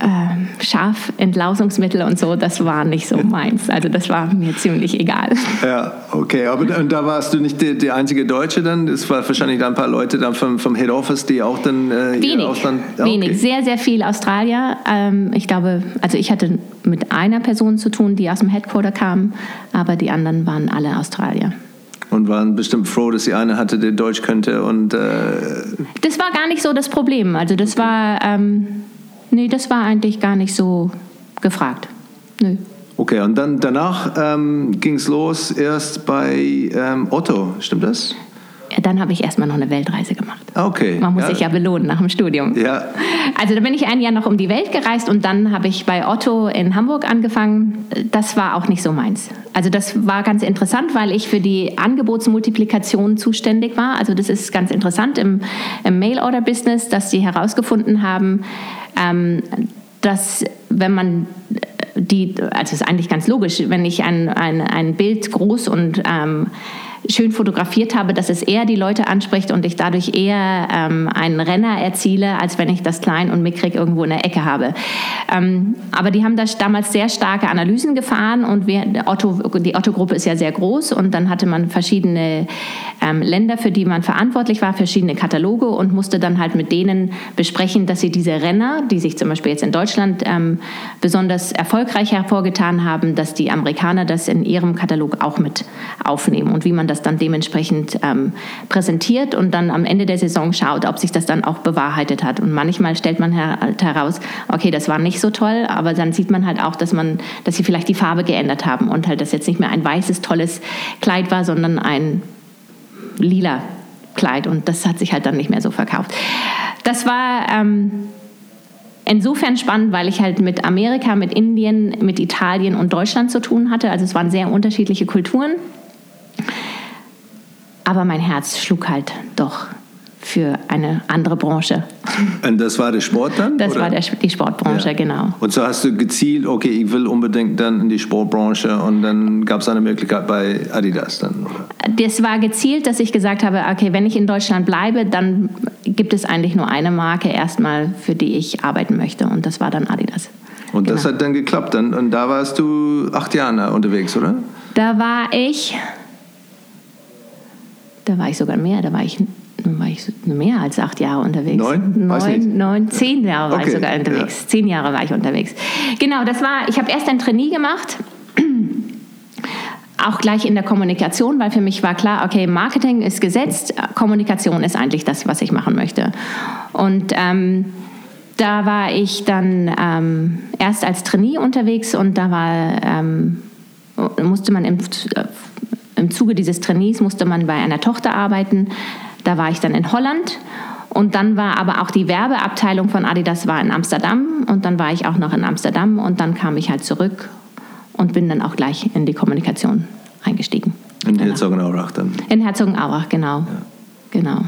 äh, Schafentlausungsmittel und so, das war nicht so meins. Also das war mir ziemlich egal. Ja, okay. Aber da warst du nicht die, die einzige Deutsche dann? Es war wahrscheinlich dann ein paar Leute dann vom, vom Head Office, die auch dann äh, wenig, Ausland... Ah, okay. Wenig, sehr, sehr viel Australier. Ähm, ich glaube, also ich hatte mit einer Person zu tun, die aus dem Headquarter kam, aber die anderen waren alle Australier und waren bestimmt froh, dass sie eine hatte, die Deutsch könnte und äh das war gar nicht so das Problem. Also das war ähm, Nee, das war eigentlich gar nicht so gefragt. Nö. Okay, und dann danach ähm, ging es los erst bei ähm, Otto, stimmt das? Dann habe ich erstmal noch eine Weltreise gemacht. Ah, okay. Man muss ja. sich ja belohnen nach dem Studium. Ja. Also da bin ich ein Jahr noch um die Welt gereist und dann habe ich bei Otto in Hamburg angefangen. Das war auch nicht so meins. Also das war ganz interessant, weil ich für die Angebotsmultiplikation zuständig war. Also das ist ganz interessant im, im Mail-Order-Business, dass sie herausgefunden haben, ähm, dass wenn man die, also ist eigentlich ganz logisch, wenn ich ein, ein, ein Bild groß und ähm, schön fotografiert habe, dass es eher die Leute anspricht und ich dadurch eher ähm, einen Renner erziele, als wenn ich das klein und mickrig irgendwo in der Ecke habe. Ähm, aber die haben da damals sehr starke Analysen gefahren und wir, Otto, die Otto-Gruppe ist ja sehr groß und dann hatte man verschiedene ähm, Länder, für die man verantwortlich war, verschiedene Kataloge und musste dann halt mit denen besprechen, dass sie diese Renner, die sich zum Beispiel jetzt in Deutschland ähm, besonders erfolgreich hervorgetan haben, dass die Amerikaner das in ihrem Katalog auch mit aufnehmen und wie man das dann dementsprechend ähm, präsentiert und dann am Ende der Saison schaut, ob sich das dann auch bewahrheitet hat. Und manchmal stellt man halt heraus, okay, das war nicht so toll, aber dann sieht man halt auch, dass man, dass sie vielleicht die Farbe geändert haben und halt das jetzt nicht mehr ein weißes, tolles Kleid war, sondern ein lila Kleid und das hat sich halt dann nicht mehr so verkauft. Das war ähm, insofern spannend, weil ich halt mit Amerika, mit Indien, mit Italien und Deutschland zu tun hatte. Also es waren sehr unterschiedliche Kulturen. Aber mein Herz schlug halt doch für eine andere Branche. Und das war der Sport dann? Das oder? war der, die Sportbranche, ja. genau. Und so hast du gezielt, okay, ich will unbedingt dann in die Sportbranche und dann gab es eine Möglichkeit bei Adidas dann? Oder? Das war gezielt, dass ich gesagt habe, okay, wenn ich in Deutschland bleibe, dann gibt es eigentlich nur eine Marke erstmal, für die ich arbeiten möchte und das war dann Adidas. Und genau. das hat dann geklappt dann und da warst du acht Jahre unterwegs, oder? Da war ich da war ich sogar mehr, da war ich, war ich mehr als acht Jahre unterwegs. Neun? Neun, neun zehn Jahre war okay. ich sogar unterwegs. Ja. Zehn Jahre war ich unterwegs. Genau, das war, ich habe erst ein Trainee gemacht auch gleich in der Kommunikation, weil für mich war klar, okay, Marketing ist gesetzt, Kommunikation ist eigentlich das, was ich machen möchte. Und ähm, da war ich dann ähm, erst als Trainee unterwegs und da war, ähm, musste man im im Zuge dieses Trainees musste man bei einer Tochter arbeiten. Da war ich dann in Holland. Und dann war aber auch die Werbeabteilung von Adidas war in Amsterdam. Und dann war ich auch noch in Amsterdam. Und dann kam ich halt zurück und bin dann auch gleich in die Kommunikation eingestiegen. In genau. Herzogenaurach dann? In Herzogenaurach, genau. Ja. genau.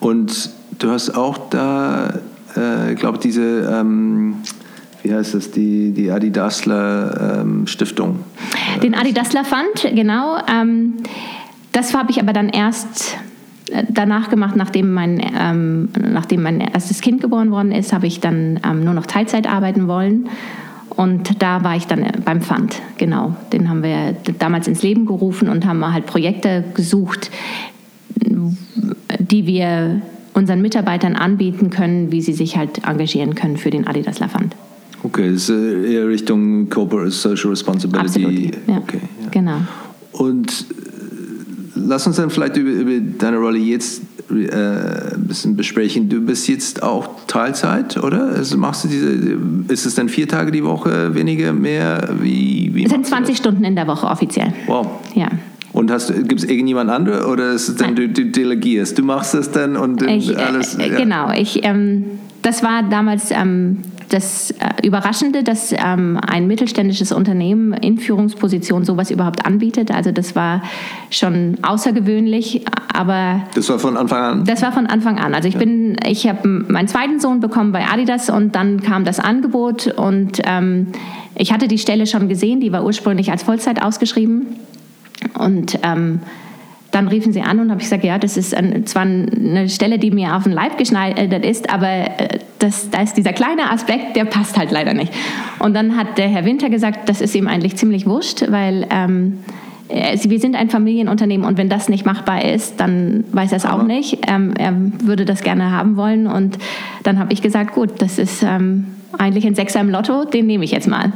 Und du hast auch da, äh, ich glaube, diese... Ähm wie heißt das, die, die Adidasler ähm, Stiftung. Den Adidasler Fund, genau. Ähm, das habe ich aber dann erst äh, danach gemacht, nachdem mein, ähm, nachdem mein erstes Kind geboren worden ist, habe ich dann ähm, nur noch Teilzeit arbeiten wollen. Und da war ich dann beim Fund, genau. Den haben wir damals ins Leben gerufen und haben halt Projekte gesucht, die wir unseren Mitarbeitern anbieten können, wie sie sich halt engagieren können für den Adidas Fund. Okay, das ist äh, eher Richtung Corporate Social Responsibility. Absolut, ja. Okay, ja. Genau. Und äh, lass uns dann vielleicht über, über deine Rolle jetzt äh, ein bisschen besprechen. Du bist jetzt auch Teilzeit, oder? Also machst du diese, ist es dann vier Tage die Woche, weniger, mehr? Wie, wie es sind 20 Stunden in der Woche offiziell. Wow. Ja. Und gibt es irgendjemand andere oder ist es dann, du, du, delegierst? Du machst das dann und ich, alles? Äh, ja. Genau, ich, ähm, das war damals ähm, das äh, Überraschende, dass ähm, ein mittelständisches Unternehmen in Führungsposition sowas überhaupt anbietet. Also das war schon außergewöhnlich, aber das war von Anfang an. Das war von Anfang an. Also ich ja. bin, ich habe meinen zweiten Sohn bekommen bei Adidas und dann kam das Angebot und ähm, ich hatte die Stelle schon gesehen. Die war ursprünglich als Vollzeit ausgeschrieben und ähm, dann riefen sie an und habe ich gesagt, ja, das ist ein, zwar eine Stelle, die mir auf den Leib geschneidert ist, aber äh, das, da ist dieser kleine Aspekt, der passt halt leider nicht. Und dann hat der Herr Winter gesagt, das ist ihm eigentlich ziemlich wurscht, weil ähm, wir sind ein Familienunternehmen und wenn das nicht machbar ist, dann weiß er es auch nicht. Ähm, er würde das gerne haben wollen und dann habe ich gesagt, gut, das ist ähm, eigentlich ein Sechser im Lotto, den nehme ich jetzt mal.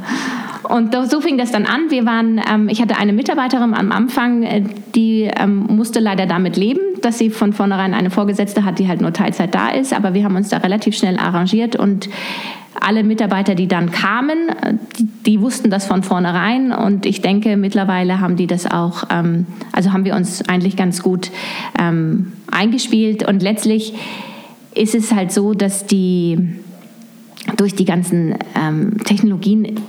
Und so fing das dann an. Wir waren, ähm, ich hatte eine Mitarbeiterin am Anfang, äh, die ähm, musste leider damit leben, dass sie von vornherein eine Vorgesetzte hat, die halt nur Teilzeit da ist. Aber wir haben uns da relativ schnell arrangiert und alle Mitarbeiter, die dann kamen, äh, die, die, wussten das von vornherein und ich denke, mittlerweile haben die das auch, ähm, also haben wir uns eigentlich ganz gut ähm, eingespielt und letztlich ist es halt so, dass die durch die ganzen ähm, Technologien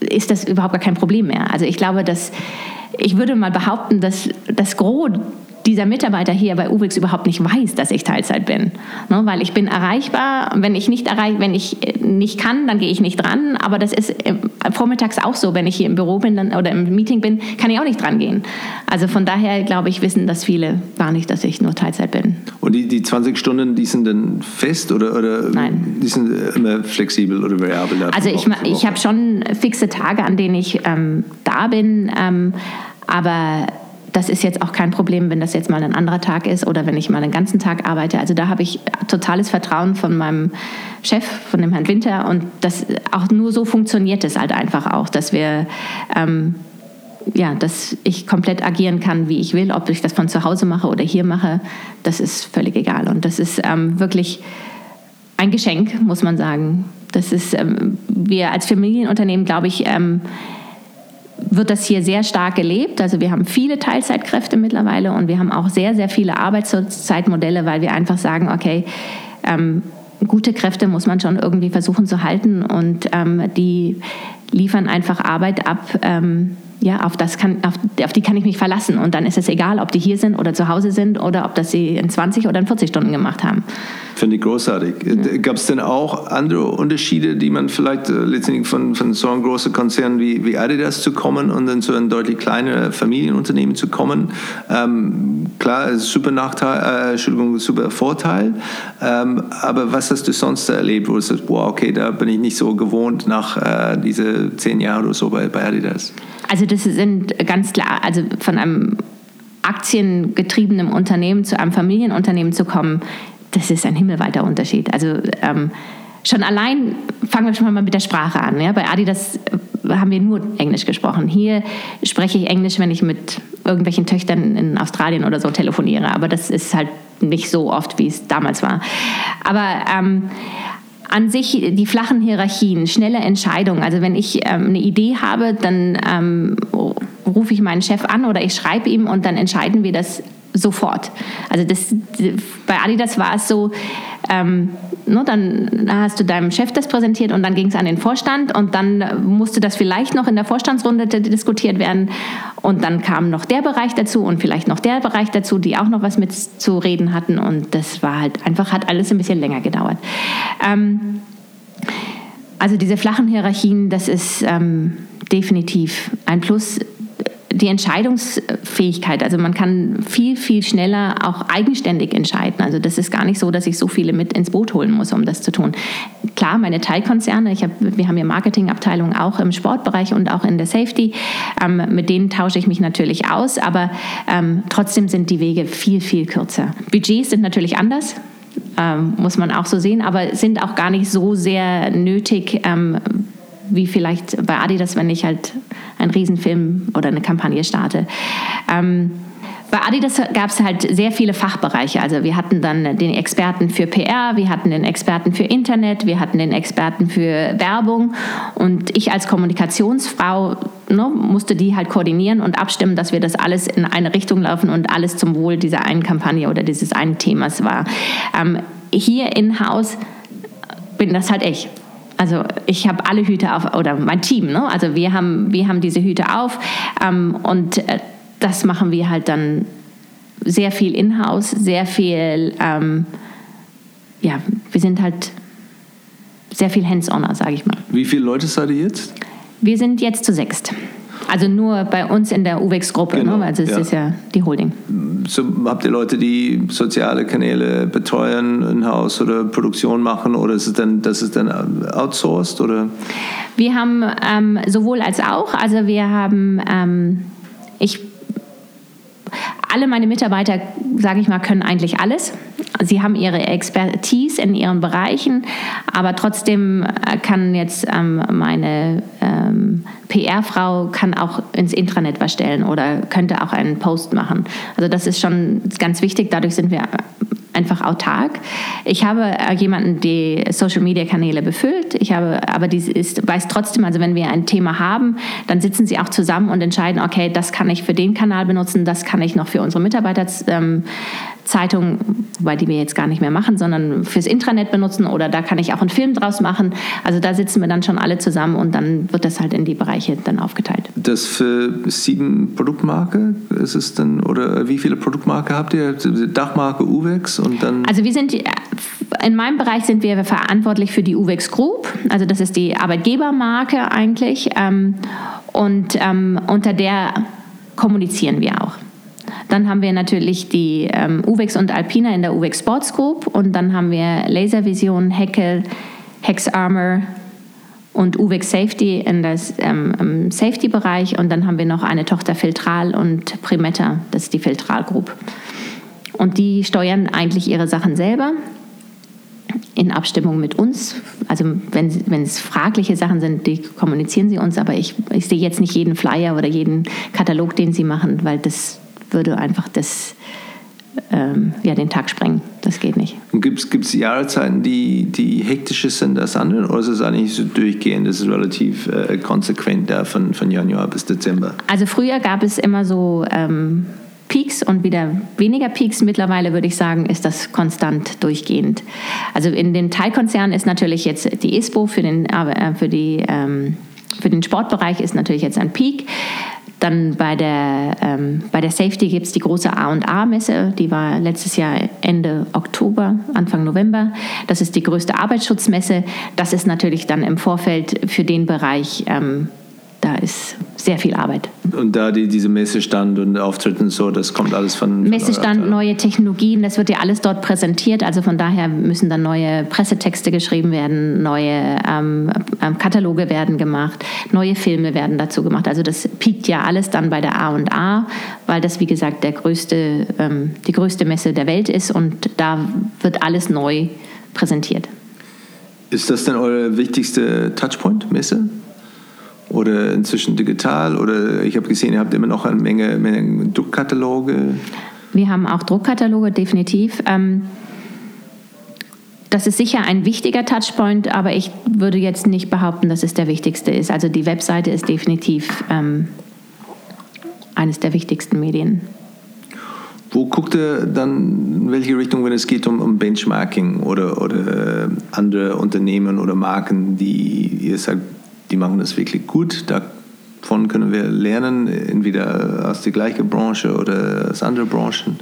ist das überhaupt gar kein Problem mehr. Also ich glaube, dass ich würde mal behaupten, dass das Gros dieser Mitarbeiter hier bei UWIX überhaupt nicht weiß, dass ich Teilzeit bin. Ne, weil ich bin erreichbar. Wenn ich nicht erreich, wenn ich nicht kann, dann gehe ich nicht dran. Aber das ist äh, vormittags auch so. Wenn ich hier im Büro bin dann, oder im Meeting bin, kann ich auch nicht dran gehen. Also von daher, glaube ich, wissen das viele gar nicht, dass ich nur Teilzeit bin. Und die, die 20 Stunden, die sind dann fest oder, oder Nein. die sind immer flexibel oder variabel? Also ich, ich habe schon fixe Tage, an denen ich ähm, da bin. Ähm, aber das ist jetzt auch kein Problem, wenn das jetzt mal ein anderer Tag ist oder wenn ich mal einen ganzen Tag arbeite. Also da habe ich totales Vertrauen von meinem Chef, von dem Herrn Winter. Und das auch nur so funktioniert es halt einfach auch, dass wir ähm, ja, dass ich komplett agieren kann, wie ich will, ob ich das von zu Hause mache oder hier mache, das ist völlig egal. Und das ist ähm, wirklich ein Geschenk, muss man sagen. Das ist, ähm, wir als Familienunternehmen, glaube ich, ähm, wird das hier sehr stark gelebt. Also wir haben viele Teilzeitkräfte mittlerweile und wir haben auch sehr, sehr viele Arbeitszeitmodelle, weil wir einfach sagen, okay, ähm, gute Kräfte muss man schon irgendwie versuchen zu halten und ähm, die liefern einfach Arbeit ab. Ähm, ja, auf, das kann, auf, auf, die kann ich mich verlassen. Und dann ist es egal, ob die hier sind oder zu Hause sind oder ob das sie in 20 oder in 40 Stunden gemacht haben. Finde ich großartig. Ja. Gab es denn auch andere Unterschiede, die man vielleicht äh, letztendlich von, von so einem großen Konzern wie, wie Adidas zu kommen und dann zu einem deutlich kleineren Familienunternehmen zu kommen? Ähm, klar, super Nachteil, äh, Entschuldigung, super Vorteil. Ähm, aber was hast du sonst erlebt, wo du sagst, wow, okay, da bin ich nicht so gewohnt nach äh, diese zehn Jahren oder so bei, bei Adidas? Also das sind ganz klar, also von einem aktiengetriebenen Unternehmen zu einem Familienunternehmen zu kommen, das ist ein himmelweiter Unterschied. Also ähm, schon allein fangen wir schon mal mit der Sprache an. Ja? Bei Adidas äh, haben wir nur Englisch gesprochen. Hier spreche ich Englisch, wenn ich mit irgendwelchen Töchtern in Australien oder so telefoniere. Aber das ist halt nicht so oft, wie es damals war. Aber ähm, an sich die flachen Hierarchien, schnelle Entscheidungen. Also wenn ich ähm, eine Idee habe, dann ähm, rufe ich meinen Chef an oder ich schreibe ihm und dann entscheiden wir das sofort. Also das, bei Adidas war es so, ähm, ne, dann hast du deinem Chef das präsentiert und dann ging es an den Vorstand und dann musste das vielleicht noch in der Vorstandsrunde diskutiert werden und dann kam noch der Bereich dazu und vielleicht noch der Bereich dazu, die auch noch was mit zu reden hatten und das war halt einfach, hat alles ein bisschen länger gedauert. Ähm, also diese flachen Hierarchien, das ist ähm, definitiv ein Plus die Entscheidungsfähigkeit. Also man kann viel, viel schneller auch eigenständig entscheiden. Also das ist gar nicht so, dass ich so viele mit ins Boot holen muss, um das zu tun. Klar, meine Teilkonzerne, ich hab, wir haben ja Marketingabteilungen auch im Sportbereich und auch in der Safety. Ähm, mit denen tausche ich mich natürlich aus, aber ähm, trotzdem sind die Wege viel, viel kürzer. Budgets sind natürlich anders. Ähm, muss man auch so sehen, aber sind auch gar nicht so sehr nötig, ähm, wie vielleicht bei Adidas, wenn ich halt einen Riesenfilm oder eine Kampagne starte. Ähm, bei Adidas gab es halt sehr viele Fachbereiche. Also wir hatten dann den Experten für PR, wir hatten den Experten für Internet, wir hatten den Experten für Werbung und ich als Kommunikationsfrau ne, musste die halt koordinieren und abstimmen, dass wir das alles in eine Richtung laufen und alles zum Wohl dieser einen Kampagne oder dieses einen Themas war. Ähm, hier in-house bin das halt ich. Also ich habe alle Hüte auf, oder mein Team, ne? also wir haben, wir haben diese Hüte auf ähm, und äh, das machen wir halt dann sehr viel in-house, sehr viel, ähm, ja, wir sind halt sehr viel hands-oner, sage ich mal. Wie viele Leute seid ihr jetzt? Wir sind jetzt zu sechst. Also nur bei uns in der UWEX-Gruppe, genau, ne? also es ja. ist ja die Holding. So, habt ihr Leute, die soziale Kanäle betreuen in Haus oder Produktion machen oder ist es dann, das ist dann outsourced? Oder? Wir haben ähm, sowohl als auch, also wir haben, ähm, ich alle meine Mitarbeiter, sage ich mal, können eigentlich alles. Sie haben ihre Expertise in ihren Bereichen, aber trotzdem äh, kann jetzt ähm, meine ähm, PR-Frau kann auch ins Intranet was stellen oder könnte auch einen Post machen. Also das ist schon ganz wichtig. Dadurch sind wir einfach autark. Ich habe äh, jemanden, die Social-Media-Kanäle befüllt. Ich habe, aber die ist, weiß trotzdem, also wenn wir ein Thema haben, dann sitzen sie auch zusammen und entscheiden, okay, das kann ich für den Kanal benutzen, das kann ich noch für unsere Mitarbeiter ähm, Zeitung, wobei die wir jetzt gar nicht mehr machen, sondern fürs Intranet benutzen oder da kann ich auch einen Film draus machen. Also da sitzen wir dann schon alle zusammen und dann wird das halt in die Bereiche dann aufgeteilt. Das für sieben Produktmarke ist es dann oder wie viele Produktmarke habt ihr? Dachmarke Uwex und dann? Also wir sind in meinem Bereich sind wir verantwortlich für die Uwex Group. Also das ist die Arbeitgebermarke eigentlich ähm, und ähm, unter der kommunizieren wir auch. Dann haben wir natürlich die ähm, UVEX und Alpina in der UVEX Sports Group und dann haben wir Laservision, Heckel, Hex Armor und UVEX Safety in das ähm, Safety-Bereich und dann haben wir noch eine Tochter Filtral und Primetta, das ist die Filtral Group. Und die steuern eigentlich ihre Sachen selber in Abstimmung mit uns. Also wenn, wenn es fragliche Sachen sind, die kommunizieren sie uns, aber ich, ich sehe jetzt nicht jeden Flyer oder jeden Katalog, den sie machen, weil das würde einfach das, ähm, ja, den Tag sprengen. Das geht nicht. Und gibt es Jahreszeiten, die, die hektischer sind als andere? Oder ist es eigentlich so durchgehend? Das ist relativ äh, konsequent da von, von Januar bis Dezember? Also früher gab es immer so ähm, Peaks und wieder weniger Peaks. Mittlerweile würde ich sagen, ist das konstant durchgehend. Also in den Teilkonzernen ist natürlich jetzt die ISPO für den, äh, für die, ähm, für den Sportbereich ist natürlich jetzt ein Peak. Dann bei der, ähm, bei der Safety gibt es die große A&A-Messe, die war letztes Jahr Ende Oktober, Anfang November. Das ist die größte Arbeitsschutzmesse. Das ist natürlich dann im Vorfeld für den Bereich ähm, da ist sehr viel Arbeit. Und da die, diese Messestand und Auftritte und so, das kommt alles von. Messestand, von neue Technologien, das wird ja alles dort präsentiert. Also von daher müssen dann neue Pressetexte geschrieben werden, neue ähm, ähm Kataloge werden gemacht, neue Filme werden dazu gemacht. Also das piekt ja alles dann bei der A&A, weil das wie gesagt der größte, ähm, die größte Messe der Welt ist und da wird alles neu präsentiert. Ist das denn eure wichtigste Touchpoint-Messe? Oder inzwischen digital? Oder ich habe gesehen, ihr habt immer noch eine Menge, Menge Druckkataloge. Wir haben auch Druckkataloge, definitiv. Ähm, das ist sicher ein wichtiger Touchpoint, aber ich würde jetzt nicht behaupten, dass es der wichtigste ist. Also die Webseite ist definitiv ähm, eines der wichtigsten Medien. Wo guckt ihr dann, in welche Richtung, wenn es geht um, um Benchmarking oder, oder andere Unternehmen oder Marken, die ihr sagt, die machen das wirklich gut. Davon können wir lernen, entweder aus der gleichen Branche oder aus anderen Branchen.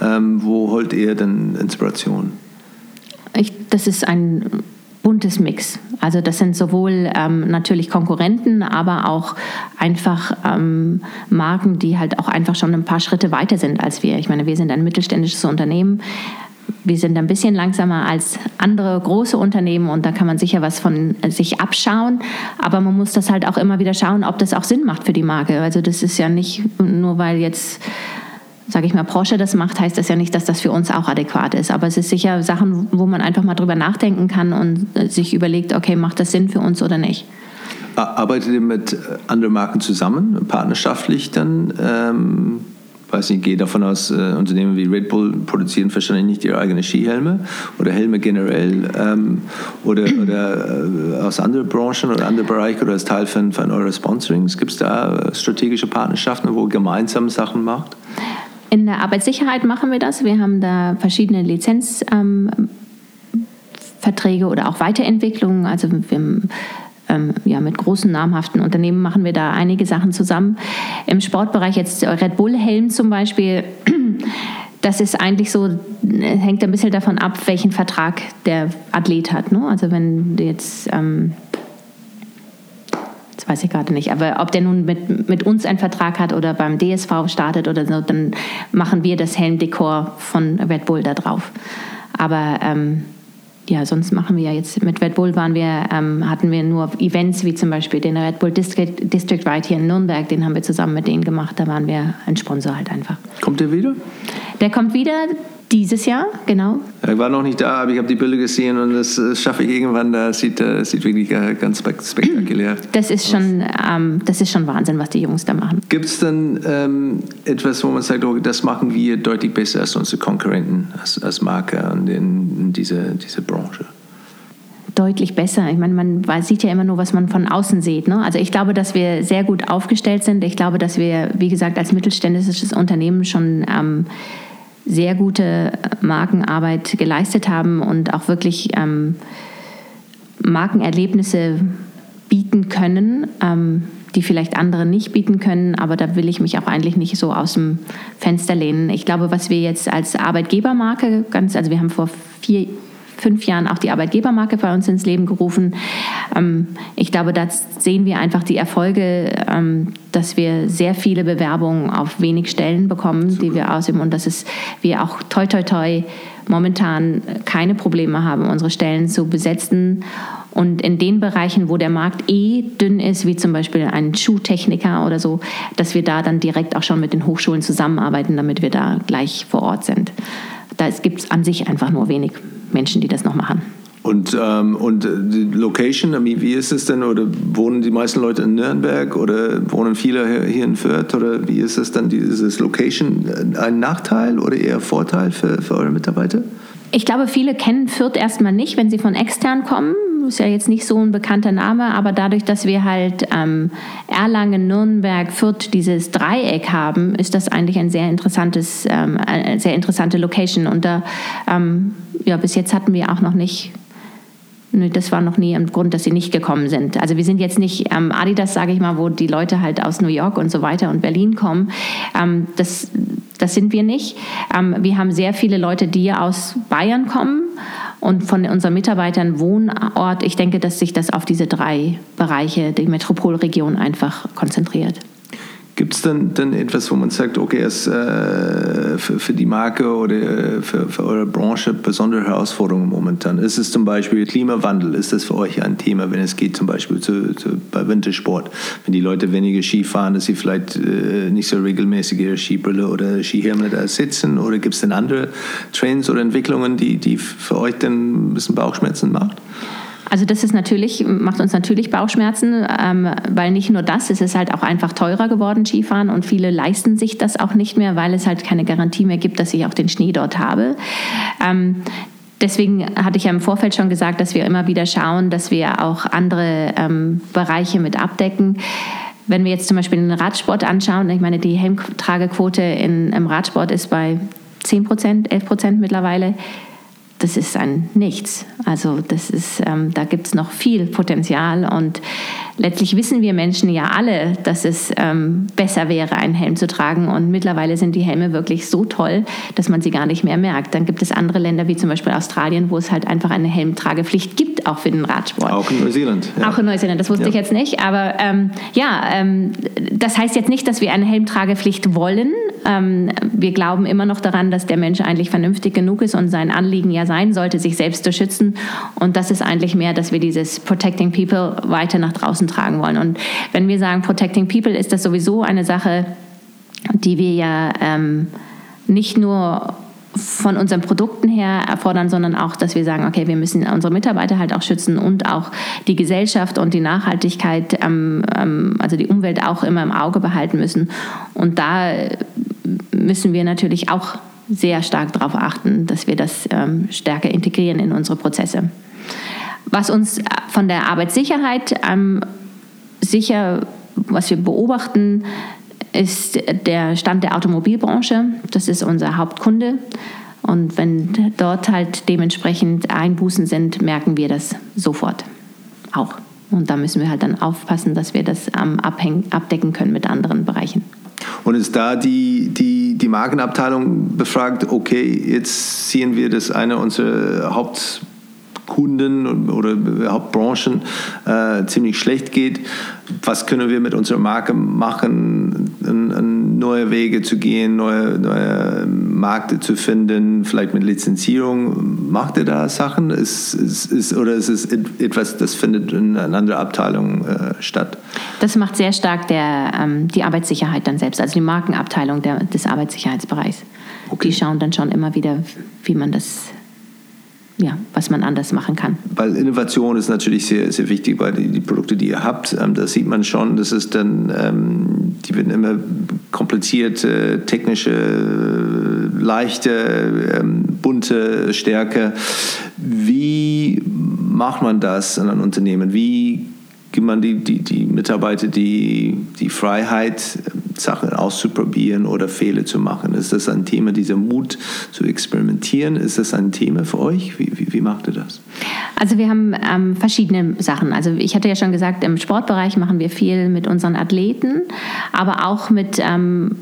Ähm, wo holt ihr denn Inspiration? Ich, das ist ein buntes Mix. Also das sind sowohl ähm, natürlich Konkurrenten, aber auch einfach ähm, Marken, die halt auch einfach schon ein paar Schritte weiter sind als wir. Ich meine, wir sind ein mittelständisches Unternehmen. Wir sind ein bisschen langsamer als andere große Unternehmen und da kann man sicher was von sich abschauen. Aber man muss das halt auch immer wieder schauen, ob das auch Sinn macht für die Marke. Also das ist ja nicht nur, weil jetzt sage ich mal, Porsche das macht, heißt das ja nicht, dass das für uns auch adäquat ist. Aber es ist sicher Sachen, wo man einfach mal drüber nachdenken kann und äh, sich überlegt, okay, macht das Sinn für uns oder nicht. Arbeitet ihr mit äh, anderen Marken zusammen, partnerschaftlich dann? Ähm, weiß nicht, gehe davon aus, äh, Unternehmen wie Red Bull produzieren wahrscheinlich nicht ihre eigenen Skihelme oder Helme generell ähm, oder, [clears throat] oder äh, aus anderen Branchen oder anderen Bereichen oder als Teil von, von eurer Sponsorings. Gibt es da strategische Partnerschaften, wo ihr gemeinsam Sachen macht? In der Arbeitssicherheit machen wir das. Wir haben da verschiedene Lizenzverträge ähm, oder auch Weiterentwicklungen. Also wir, ähm, ja, mit großen namhaften Unternehmen machen wir da einige Sachen zusammen. Im Sportbereich jetzt Red Bull Helm zum Beispiel. [clears throat] Das ist eigentlich so, hängt ein bisschen davon ab, welchen Vertrag der Athlet hat. Ne? Also wenn jetzt ähm, weiß ich gerade nicht. Aber ob der nun mit, mit uns einen Vertrag hat oder beim DSV startet oder so, dann machen wir das Helmdekor von Red Bull da drauf. Aber ähm, ja, sonst machen wir ja jetzt mit Red Bull waren wir, ähm, hatten wir nur Events wie zum Beispiel den Red Bull District, District Ride hier in Nürnberg, den haben wir zusammen mit denen gemacht. Da waren wir ein Sponsor halt einfach. Kommt der wieder? Der kommt wieder. Dieses Jahr, genau. Ich war noch nicht da, aber ich habe die Bilder gesehen und das schaffe ich irgendwann. Das sieht, das sieht wirklich ganz spektakulär [clears throat] Das ist schon, ähm, das ist schon Wahnsinn, was die Jungs da machen. Gibt es dann ähm, etwas, wo man sagt, oh, das machen wir deutlich besser als unsere Konkurrenten, als, als Marke in, in dieser diese Branche? deutlich besser. Ich meine, man sieht ja immer nur, was man von außen sieht. Ne? Also ich glaube, dass wir sehr gut aufgestellt sind. Ich glaube, dass wir, wie gesagt, als mittelständisches Unternehmen schon ähm, sehr gute Markenarbeit geleistet haben und auch wirklich ähm, Markenerlebnisse bieten können, ähm, die vielleicht andere nicht bieten können. Aber da will ich mich auch eigentlich nicht so aus dem Fenster lehnen. Ich glaube, was wir jetzt als Arbeitgebermarke ganz, also wir haben vor vier fünf Jahren auch die Arbeitgebermarke bei uns ins Leben gerufen. Ähm, ich glaube, da sehen wir einfach die Erfolge, ähm, dass wir sehr viele Bewerbungen auf wenig Stellen bekommen, Super. die wir ausüben und dass es wir auch toi toi toi momentan keine Probleme haben, unsere Stellen zu besetzen. Und in den Bereichen, wo der Markt eh dünn ist, wie zum Beispiel ein Schuhtechniker oder so, dass wir da dann direkt auch schon mit den Hochschulen zusammenarbeiten, damit wir da gleich vor Ort sind. Da gibt es an sich einfach nur wenig Menschen, die das noch machen. Und, ähm, und die Location, wie ist es denn? Oder wohnen die meisten Leute in Nürnberg oder wohnen viele hier in Fürth? Oder wie ist es dann, dieses Location ein Nachteil oder eher Vorteil für, für eure Mitarbeiter? Ich glaube, viele kennen Fürth erstmal nicht, wenn sie von extern kommen. Ist ja jetzt nicht so ein bekannter Name, aber dadurch, dass wir halt ähm, Erlangen, Nürnberg, Fürth dieses Dreieck haben, ist das eigentlich ein sehr interessantes, ähm, eine sehr interessante Location. Und da, ähm, ja, bis jetzt hatten wir auch noch nicht das war noch nie ein Grund, dass sie nicht gekommen sind. Also wir sind jetzt nicht ähm, Adidas, sage ich mal, wo die Leute halt aus New York und so weiter und Berlin kommen. Ähm, das, das sind wir nicht. Ähm, wir haben sehr viele Leute, die aus Bayern kommen und von unseren Mitarbeitern Wohnort. Ich denke, dass sich das auf diese drei Bereiche, die Metropolregion einfach konzentriert. Gibt es dann, dann etwas, wo man sagt, okay, es äh, für, für die Marke oder äh, für, für eure Branche besondere Herausforderungen momentan? Ist es zum Beispiel Klimawandel? Ist das für euch ein Thema, wenn es geht zum Beispiel zu, zu, bei Wintersport? Wenn die Leute weniger Ski fahren, dass sie vielleicht äh, nicht so regelmäßig ihre Skibrille oder Skihelme da sitzen? Oder gibt es denn andere Trends oder Entwicklungen, die, die für euch dann ein bisschen Bauchschmerzen macht? Also das ist natürlich, macht uns natürlich Bauchschmerzen, ähm, weil nicht nur das, es ist halt auch einfach teurer geworden, Skifahren und viele leisten sich das auch nicht mehr, weil es halt keine Garantie mehr gibt, dass ich auch den Schnee dort habe. Ähm, deswegen hatte ich ja im Vorfeld schon gesagt, dass wir immer wieder schauen, dass wir auch andere ähm, Bereiche mit abdecken. Wenn wir jetzt zum Beispiel den Radsport anschauen, ich meine, die Helmtragequote in, im Radsport ist bei 10 Prozent, 11 Prozent mittlerweile das ist ein Nichts. Also das ist, ähm, da gibt es noch viel Potenzial und letztlich wissen wir Menschen ja alle, dass es ähm, besser wäre, einen Helm zu tragen und mittlerweile sind die Helme wirklich so toll, dass man sie gar nicht mehr merkt. Dann gibt es andere Länder wie zum Beispiel Australien, wo es halt einfach eine Helmtragepflicht gibt auch für den Radsport. Auch in Neuseeland. Ja. Auch in Neuseeland, das wusste ja. ich jetzt nicht. Aber ähm, ja, ähm, das heißt jetzt nicht, dass wir eine Helmtragepflicht wollen. Ähm, wir glauben immer noch daran, dass der Mensch eigentlich vernünftig genug ist und sein Anliegen ja sein sollte, sich selbst zu schützen. Und das ist eigentlich mehr, dass wir dieses Protecting People weiter nach draußen tragen wollen. Und wenn wir sagen Protecting People, ist das sowieso eine Sache, die wir ja ähm, nicht nur von unseren Produkten her erfordern, sondern auch, dass wir sagen, okay, wir müssen unsere Mitarbeiter halt auch schützen und auch die Gesellschaft und die Nachhaltigkeit, ähm, ähm, also die Umwelt auch immer im Auge behalten müssen. Und da müssen wir natürlich auch sehr stark darauf achten, dass wir das ähm, stärker integrieren in unsere Prozesse. Was uns von der Arbeitssicherheit ähm, sicher, was wir beobachten, ist der Stand der Automobilbranche. Das ist unser Hauptkunde. Und wenn dort halt dementsprechend Einbußen sind, merken wir das sofort auch. Und da müssen wir halt dann aufpassen, dass wir das ähm, abdecken können mit anderen Bereichen. Und ist da die, die, die Markenabteilung befragt, okay, jetzt sehen wir, dass eine unserer Haupt Kunden oder Hauptbranchen äh, ziemlich schlecht geht. Was können wir mit unserer Marke machen, an, an neue Wege zu gehen, neue, neue Märkte zu finden, vielleicht mit Lizenzierung? Macht ihr da Sachen? Ist, ist, ist, oder ist es etwas, das findet in einer anderen Abteilung äh, statt? Das macht sehr stark der, ähm, die Arbeitssicherheit dann selbst, also die Markenabteilung der, des Arbeitssicherheitsbereichs. Okay. Die schauen dann schon immer wieder, wie man das ja, was man anders machen kann. Weil Innovation ist natürlich sehr, sehr wichtig bei den die Produkte, die ihr habt. Ähm, das sieht man schon, das ist dann, ähm, die werden immer komplizierte, technische, leichte, ähm, bunte, stärker. Wie macht man das in einem Unternehmen? Wie gibt man die, die, die Mitarbeiter die, die Freiheit, Sachen auszuprobieren oder Fehler zu machen? Ist das ein Thema, dieser Mut zu experimentieren? Ist das ein Thema für euch? Wie, wie, wie macht ihr das? Also wir haben ähm, verschiedene Sachen. Also ich hatte ja schon gesagt, im Sportbereich machen wir viel mit unseren Athleten, aber auch mit ähm,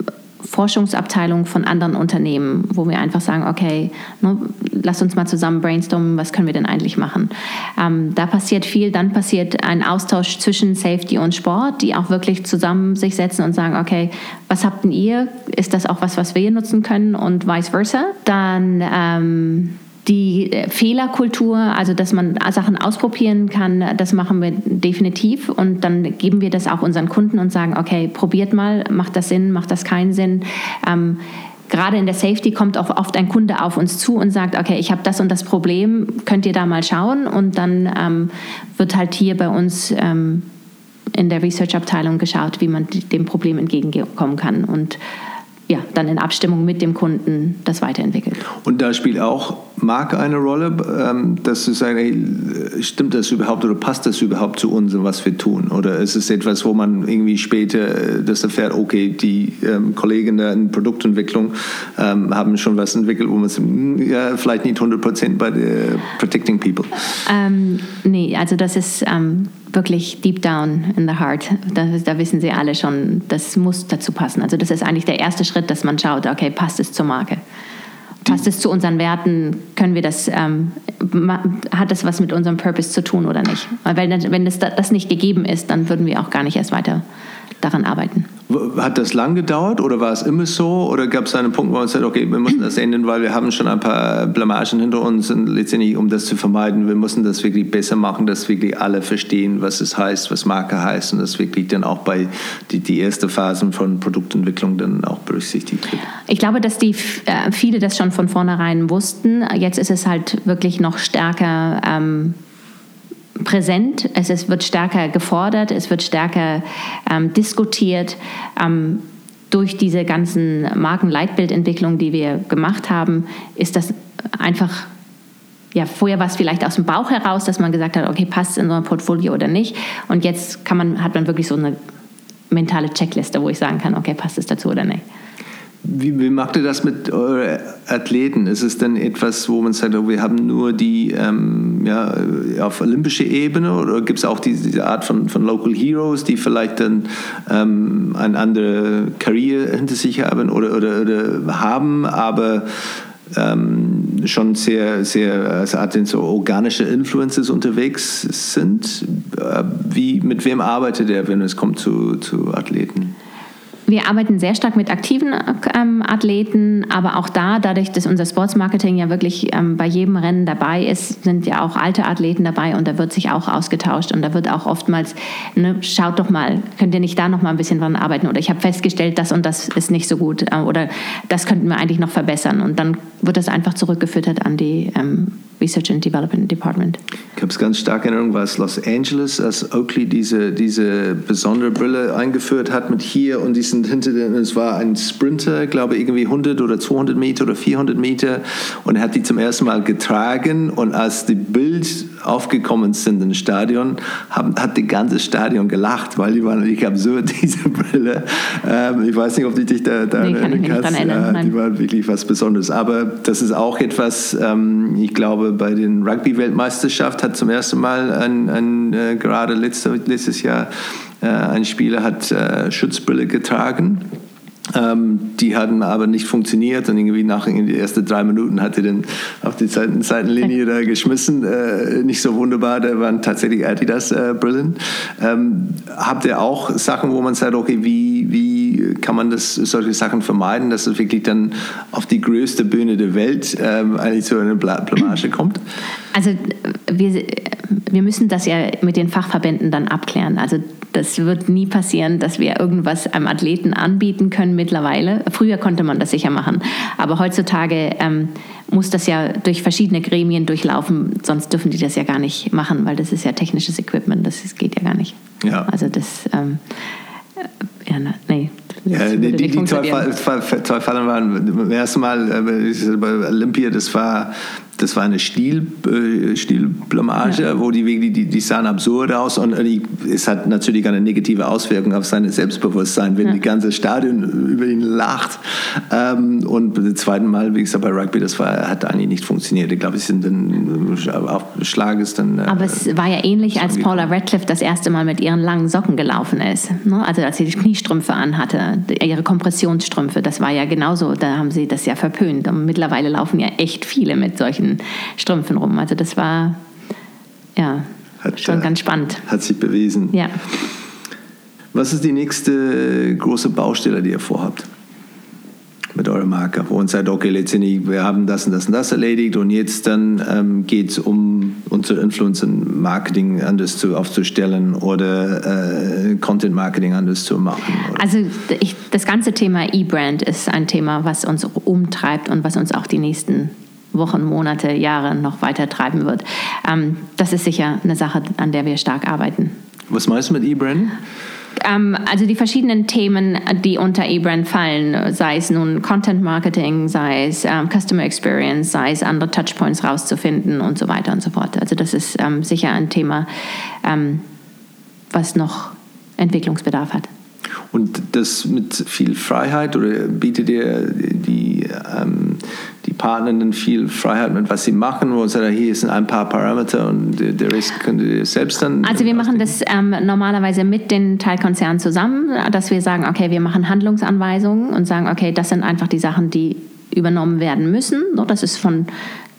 Forschungsabteilung von anderen Unternehmen, wo wir einfach sagen, okay, ne, lass uns mal zusammen brainstormen, was können wir denn eigentlich machen. Ähm, da passiert viel, dann passiert ein Austausch zwischen Safety und Sport, die auch wirklich zusammen sich setzen und sagen, okay, was habt denn ihr? Ist das auch was, was wir nutzen können und vice versa? Dann ähm, die äh, Fehlerkultur, also dass man Sachen ausprobieren kann, das machen wir definitiv. Und dann geben wir das auch unseren Kunden und sagen, okay, probiert mal, macht das Sinn, macht das keinen Sinn. Ähm, gerade in der Safety kommt auch oft ein Kunde auf uns zu und sagt, okay, ich habe das und das Problem, könnt ihr da mal schauen? Und dann ähm, wird halt hier bei uns ähm, in der Research-Abteilung geschaut, wie man dem Problem entgegenkommen kann. Und ja, dann in Abstimmung mit dem Kunden das weiterentwickelt. Und da spielt auch Marke eine Rolle, ähm, dass du sagst, stimmt das überhaupt oder passt das überhaupt zu uns und was wir tun? Oder ist es etwas, wo man irgendwie später äh, das erfährt, okay, die ähm, Kollegen in Produktentwicklung ähm, haben schon was entwickelt, wo man hm, ja, vielleicht nicht 100 Prozent bei der Protecting People? Ähm, nee, also das ist ähm, wirklich deep down in the heart. Da, da, wissen Sie alle schon, das muss dazu passen. Also das ist eigentlich der erste Schritt, dass man schaut, okay, passt es zur Marke? Passt es zu unseren Werten? Können wir das, ähm, hat das was mit unserem Purpose zu tun oder nicht? Weil wenn das, das nicht gegeben ist, dann würden wir auch gar nicht erst weiter daran arbeiten. Hat das lang gedauert oder war es immer so? Oder gab es einen Punkt, wo man sagt, okay, wir müssen das ändern, weil wir haben schon ein paar Blamagen hinter uns und letztendlich, um das zu vermeiden, wir müssen das wirklich besser machen, dass wirklich alle verstehen, was es heißt, was Marke heißt und das wirklich dann auch bei die, die erste Phase von Produktentwicklung dann auch berücksichtigt wird? Ich glaube, dass die äh, viele das schon von vornherein wussten. Jetzt ist es halt wirklich noch stärker ähm, präsent, es ist, wird stärker gefordert, es wird stärker ähm, diskutiert. Ähm, durch diese ganzen Markenleitbildentwicklungen, die wir gemacht haben, ist das einfach ja, vorher war es vielleicht aus dem Bauch heraus, dass man gesagt hat, okay, passt es in so ein Portfolio oder nicht. Und jetzt kann man, hat man wirklich so eine mentale Checkliste, wo ich sagen kann, okay, passt es dazu oder nicht. Wie, wie macht ihr das mit euren Athleten? Ist es denn etwas, wo man sagt, oh, wir haben nur die ähm, ja, auf olympischer Ebene oder gibt es auch diese, diese, Art von, von Local Heroes, die vielleicht dann ähm, eine andere Karriere hinter sich haben oder, oder, oder haben, aber ähm, schon sehr, sehr also so organische Influences unterwegs sind. Äh, wie, mit wem arbeitet er, wenn es kommt zu, zu Athleten? Wir arbeiten sehr stark mit aktiven ähm, Athleten, aber auch da, dadurch, dass unser Sportsmarketing ja wirklich ähm, bei jedem Rennen dabei ist, sind ja auch alte Athleten dabei und da wird sich auch ausgetauscht und da wird auch oftmals, ne, schaut doch mal, könnt ihr nicht da noch mal ein bisschen dran arbeiten? Oder ich habe festgestellt, das und das ist nicht so gut äh, oder das könnten wir eigentlich noch verbessern. Und dann wird das einfach zurückgefüttert an die ähm, Research and Development Department. Ich habe es ganz stark in Erinnerung, war es Los Angeles, als Oakley diese, diese besondere Brille eingeführt hat mit hier und diesen hinter [laughs] es war ein Sprinter, glaube ich, irgendwie 100 oder 200 Meter oder 400 Meter und er hat die zum ersten Mal getragen und als die Bild aufgekommen sind im Stadion, haben, hat das ganze Stadion gelacht, weil die waren wirklich absurd, [laughs] diese Brille. Ähm, ich weiß nicht, ob du dich da, da nee, erinnern kannst. Äh, die waren wirklich was Besonderes. Aber das ist auch etwas, ähm, ich glaube, bei den Rugby-Weltmeisterschaft hat zum ersten Mal ein, ein äh, gerade letzte, letztes Jahr äh, ein Spieler hat äh, Schutzbrille getragen ähm, die hatten aber nicht funktioniert und irgendwie nach in die ersten drei Minuten hat er dann auf die Seiten, Seitenlinie [laughs] da geschmissen. Äh, nicht so wunderbar, da waren tatsächlich Adidas-Brillen. Äh, ähm, habt ihr auch Sachen, wo man sagt, okay, wie, wie kann man das, solche Sachen vermeiden, dass es wirklich dann auf die größte Bühne der Welt ähm, eigentlich so eine Blamage kommt? Also wir, wir müssen das ja mit den Fachverbänden dann abklären. Also das wird nie passieren, dass wir irgendwas einem Athleten anbieten können mittlerweile. Früher konnte man das sicher machen, aber heutzutage ähm, muss das ja durch verschiedene Gremien durchlaufen, sonst dürfen die das ja gar nicht machen, weil das ist ja technisches Equipment, das geht ja gar nicht. Ja. Also das, ähm, äh, ja, nee, ja, die, die, die zwei, zwei, Fälle waren beim ersten Mal äh, bei Olympia, das war das war eine Stil, äh, Stilblamage, ja. wo die, die, die sahen absurd aus und die, es hat natürlich eine negative Auswirkung auf sein Selbstbewusstsein, wenn ja. die ganze Stadion über ihn lacht. Ähm, und das zweite Mal, wie gesagt, bei Rugby, das war, hat eigentlich nicht funktioniert. Ich glaube, es sind dann auf Schlag ist dann. Äh, Aber es war ja ähnlich, als Paula Radcliffe das erste Mal mit ihren langen Socken gelaufen ist. Ne? Also als sie die Kniestrümpfe anhatte, ihre Kompressionsstrümpfe, das war ja genauso. Da haben sie das ja verpönt. Und mittlerweile laufen ja echt viele mit solchen solchen Strümpfen rum. Also das war ja hat, schon ganz spannend. Hat sich bewiesen. Ja. Was ist die nächste große Baustelle, die ihr vorhabt? Mit eurer Marke, wo uns sagt, okay, letztendlich, wir haben das und das und das erledigt und jetzt dann ähm, geht es um unser Influencer-Marketing anders zu, aufzustellen oder äh, Content-Marketing anders zu machen. Oder? Also ich, das ganze Thema E-Brand ist ein Thema, was uns umtreibt und was uns auch die nächsten Wochen, Monate, Jahre noch weiter treiben wird. Ähm, das ist sicher eine Sache, an der wir stark arbeiten. Was meinst du mit E-Brand? Ähm, also die verschiedenen Themen, die unter E-Brand fallen, sei es nun Content Marketing, sei es ähm, Customer Experience, sei es andere Touchpoints rauszufinden und so weiter und so fort. Also das ist ähm, sicher ein Thema, ähm, was noch Entwicklungsbedarf hat. Und das mit viel Freiheit oder bietet ihr die, Partnerinnen viel Freiheit mit, was sie machen? Wo sagt, hier sind ein paar Parameter und der Rest könnt ihr selbst dann. Also, wir machen das ähm, normalerweise mit den Teilkonzernen zusammen, dass wir sagen, okay, wir machen Handlungsanweisungen und sagen, okay, das sind einfach die Sachen, die übernommen werden müssen. Das ist von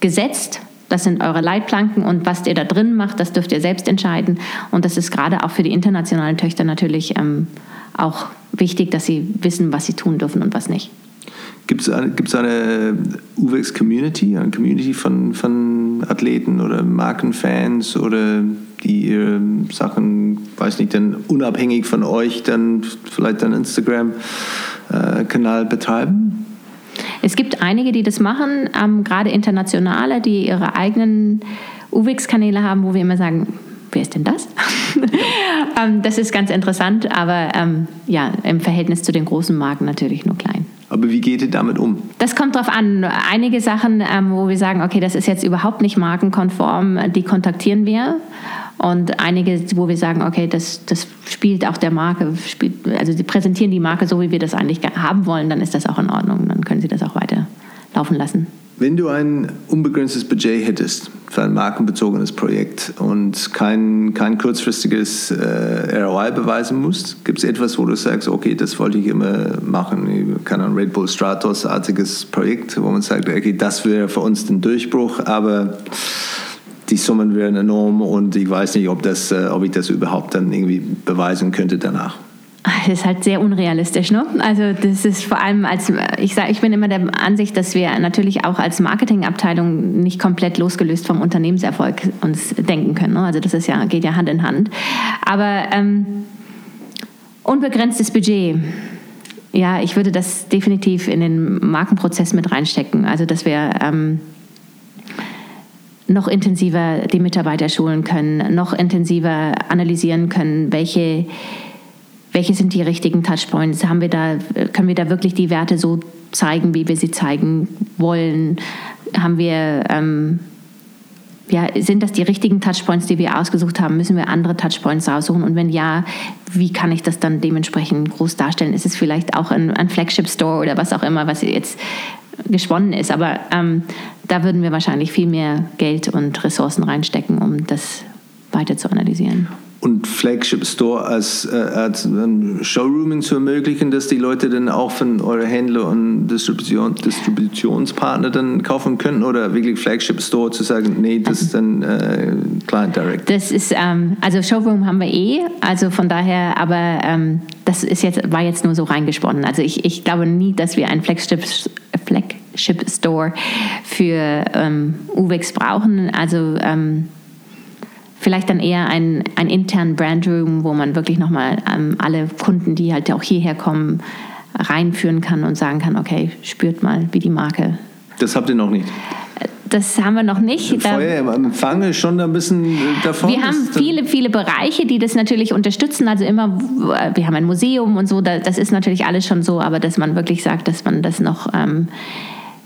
gesetzt das sind eure Leitplanken und was ihr da drin macht, das dürft ihr selbst entscheiden. Und das ist gerade auch für die internationalen Töchter natürlich ähm, auch wichtig, dass sie wissen, was sie tun dürfen und was nicht. Gibt es eine, gibt's eine UVX-Community, eine Community von, von Athleten oder Markenfans oder die ihre Sachen, weiß nicht, dann unabhängig von euch dann vielleicht einen Instagram-Kanal betreiben? Es gibt einige, die das machen, ähm, gerade internationale, die ihre eigenen UVX-Kanäle haben, wo wir immer sagen, wer ist denn das? [laughs] ähm, das ist ganz interessant, aber ähm, ja, im Verhältnis zu den großen Marken natürlich nur klein. Aber wie geht ihr damit um? Das kommt darauf an. Einige Sachen, ähm, wo wir sagen, okay, das ist jetzt überhaupt nicht markenkonform, die kontaktieren wir. Und einige, wo wir sagen, okay, das, das spielt auch der Marke, spielt, also sie präsentieren die Marke so, wie wir das eigentlich haben wollen, dann ist das auch in Ordnung. Dann können sie das auch weiter laufen lassen. Wenn du ein unbegrenztes Budget hättest, für ein markenbezogenes Projekt und kein, kein kurzfristiges äh, ROI beweisen musst? Gibt es etwas, wo du sagst, okay, das wollte ich immer machen? Kann ein Red Bull Stratos-artiges Projekt, wo man sagt, okay, das wäre für uns den Durchbruch, aber die Summen wären enorm und ich weiß nicht, ob, das, äh, ob ich das überhaupt dann irgendwie beweisen könnte danach. [laughs] Das ist halt sehr unrealistisch, ne? Also das ist vor allem als ich sage, ich bin immer der Ansicht, dass wir natürlich auch als Marketingabteilung nicht komplett losgelöst vom Unternehmenserfolg uns denken können. Ne? Also das ist ja geht ja Hand in Hand. Aber ähm, unbegrenztes Budget. Ja, ich würde das definitiv in den Markenprozess mit reinstecken. Also dass wir ähm, noch intensiver die Mitarbeiter schulen können, noch intensiver analysieren können, welche welche sind die richtigen Touchpoints? Haben wir da, können wir da wirklich die Werte so zeigen, wie wir sie zeigen wollen? Haben wir, ähm, ja, sind das die richtigen Touchpoints, die wir ausgesucht haben? Müssen wir andere Touchpoints raussuchen? Und wenn ja, wie kann ich das dann dementsprechend groß darstellen? Ist es vielleicht auch ein, ein Flagship Store oder was auch immer, was jetzt gesponnen ist? Aber ähm, da würden wir wahrscheinlich viel mehr Geld und Ressourcen reinstecken, um das weiter zu analysieren und Flagship Store als, äh, als ein Showrooming zu ermöglichen, dass die Leute dann auch von euren Händler und Distribution, Distributionspartner dann kaufen können oder wirklich Flagship Store zu sagen, nee, das ist dann äh, Client Direct? Das ist, ähm, also Showroom haben wir eh, also von daher, aber ähm, das ist jetzt, war jetzt nur so reingesponnen. Also ich, ich glaube nie, dass wir ein Flagship, Flagship Store für ähm, UVEX brauchen. Also ähm, vielleicht dann eher einen, einen internen Brandroom, wo man wirklich nochmal ähm, alle Kunden, die halt auch hierher kommen, reinführen kann und sagen kann, okay, spürt mal, wie die Marke. Das habt ihr noch nicht? Das haben wir noch nicht. Vorher im Empfang ist schon ein bisschen äh, davon. Wir haben viele, viele Bereiche, die das natürlich unterstützen. Also immer, wir haben ein Museum und so, das ist natürlich alles schon so, aber dass man wirklich sagt, dass man das noch ähm,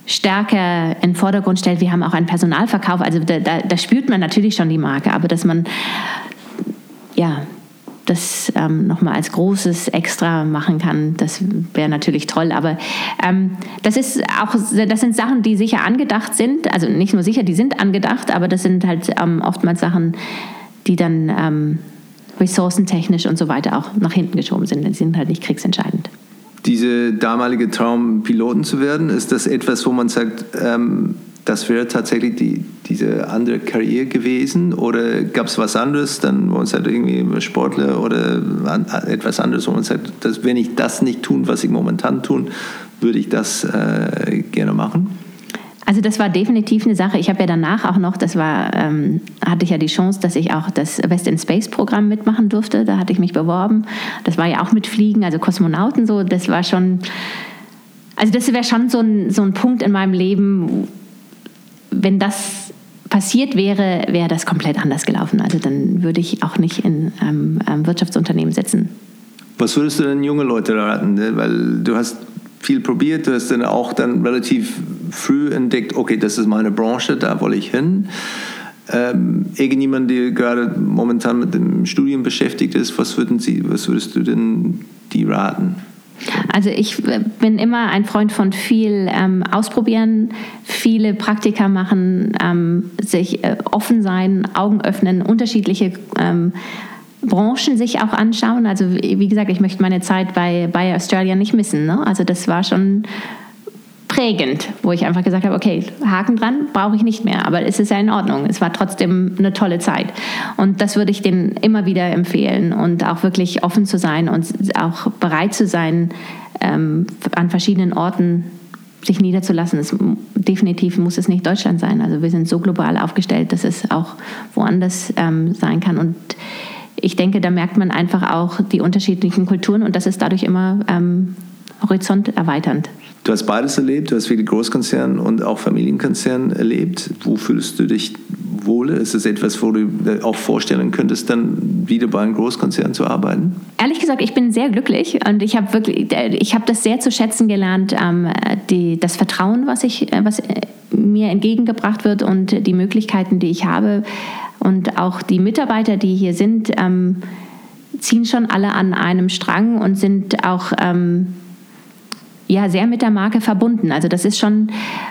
stärker in den Vordergrund stellt. Wir haben auch einen Personalverkauf, also da, da, da spürt man natürlich schon die Marke, aber dass man ja das ähm, nochmal als großes Extra machen kann, das wäre natürlich toll. Aber ähm, das ist auch, das sind Sachen, die sicher angedacht sind. Also nicht nur sicher, die sind angedacht, aber das sind halt ähm, oftmals Sachen, die dann ähm, ressourcentechnisch und so weiter auch nach hinten geschoben sind. Die sind halt nicht kriegsentscheidend diese damalige Traum, Piloten zu werden? Ist das etwas, wo man sagt, ähm, das wäre tatsächlich die, diese andere Karriere gewesen? Oder gab es was anderes, dann, wo man sagt, irgendwie Sportler oder etwas anderes, wo man sagt, dass, wenn ich das nicht tun, was ich momentan tun, würde ich das äh, gerne machen? Also das war definitiv eine Sache. Ich habe ja danach auch noch, das war, ähm, hatte ich ja die Chance, dass ich auch das West in Space Programm mitmachen durfte. Da hatte ich mich beworben. Das war ja auch mit Fliegen, also Kosmonauten so. Das war schon, also das wäre schon so ein, so ein Punkt in meinem Leben, wenn das passiert wäre, wäre das komplett anders gelaufen. Also dann würde ich auch nicht in einem ähm, Wirtschaftsunternehmen sitzen. Was würdest du denn junge Leute raten? Weil du hast viel probiert, du hast dann auch dann relativ früh entdeckt, okay, das ist meine Branche, da wollte ich hin. Ähm, irgendjemand, der gerade momentan mit dem Studium beschäftigt ist, was, würden Sie, was würdest du denn die raten? Also ich bin immer ein Freund von viel ähm, ausprobieren, viele Praktika machen, ähm, sich äh, offen sein, Augen öffnen, unterschiedliche ähm, Branchen sich auch anschauen. Also wie gesagt, ich möchte meine Zeit bei, bei Australia nicht missen. Ne? Also das war schon prägend, wo ich einfach gesagt habe, okay, Haken dran, brauche ich nicht mehr, aber es ist ja in Ordnung. Es war trotzdem eine tolle Zeit. Und das würde ich denen immer wieder empfehlen und auch wirklich offen zu sein und auch bereit zu sein, ähm, an verschiedenen Orten sich niederzulassen. Es, definitiv muss es nicht Deutschland sein. Also wir sind so global aufgestellt, dass es auch woanders ähm, sein kann. Und ich denke, da merkt man einfach auch die unterschiedlichen Kulturen und das ist dadurch immer ähm, horizont erweiternd. Du hast beides erlebt, du hast viele Großkonzerne und auch Familienkonzerne erlebt. Wo fühlst du dich wohle? Ist es etwas, wo du auch vorstellen könntest, dann wieder bei einem Großkonzern zu arbeiten? Ehrlich gesagt, ich bin sehr glücklich und ich habe wirklich, ich habe das sehr zu schätzen gelernt, ähm, die, das Vertrauen, was ich, was mir entgegengebracht wird und die Möglichkeiten, die ich habe, und auch die Mitarbeiter, die hier sind, ähm, ziehen schon alle an einem Strang und sind auch ähm, ja sehr mit der Marke verbunden. Also das ist schon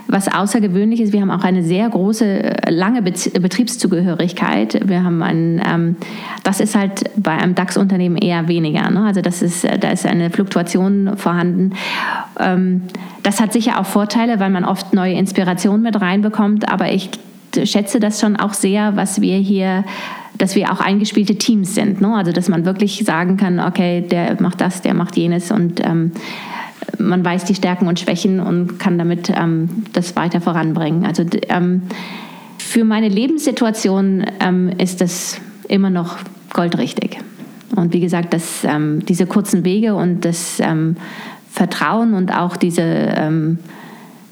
was Außergewöhnliches. Wir haben auch eine sehr große, lange Betriebszugehörigkeit. Wir haben ein, ähm, das ist halt bei einem DAX-Unternehmen eher weniger. Ne? Also das ist, da ist eine Fluktuation vorhanden. Ähm, das hat sicher auch Vorteile, weil man oft neue Inspirationen mit reinbekommt. Aber ich schätze das schon auch sehr, was wir hier dass wir auch eingespielte Teams sind. Ne? Also dass man wirklich sagen kann, okay, der macht das, der macht jenes und ähm, man weiß die Stärken und Schwächen und kann damit ähm, das weiter voranbringen. Also ähm, für meine Lebenssituation ähm, ist das immer noch goldrichtig. Und wie gesagt, dass ähm, diese kurzen Wege und das ähm, Vertrauen und auch diese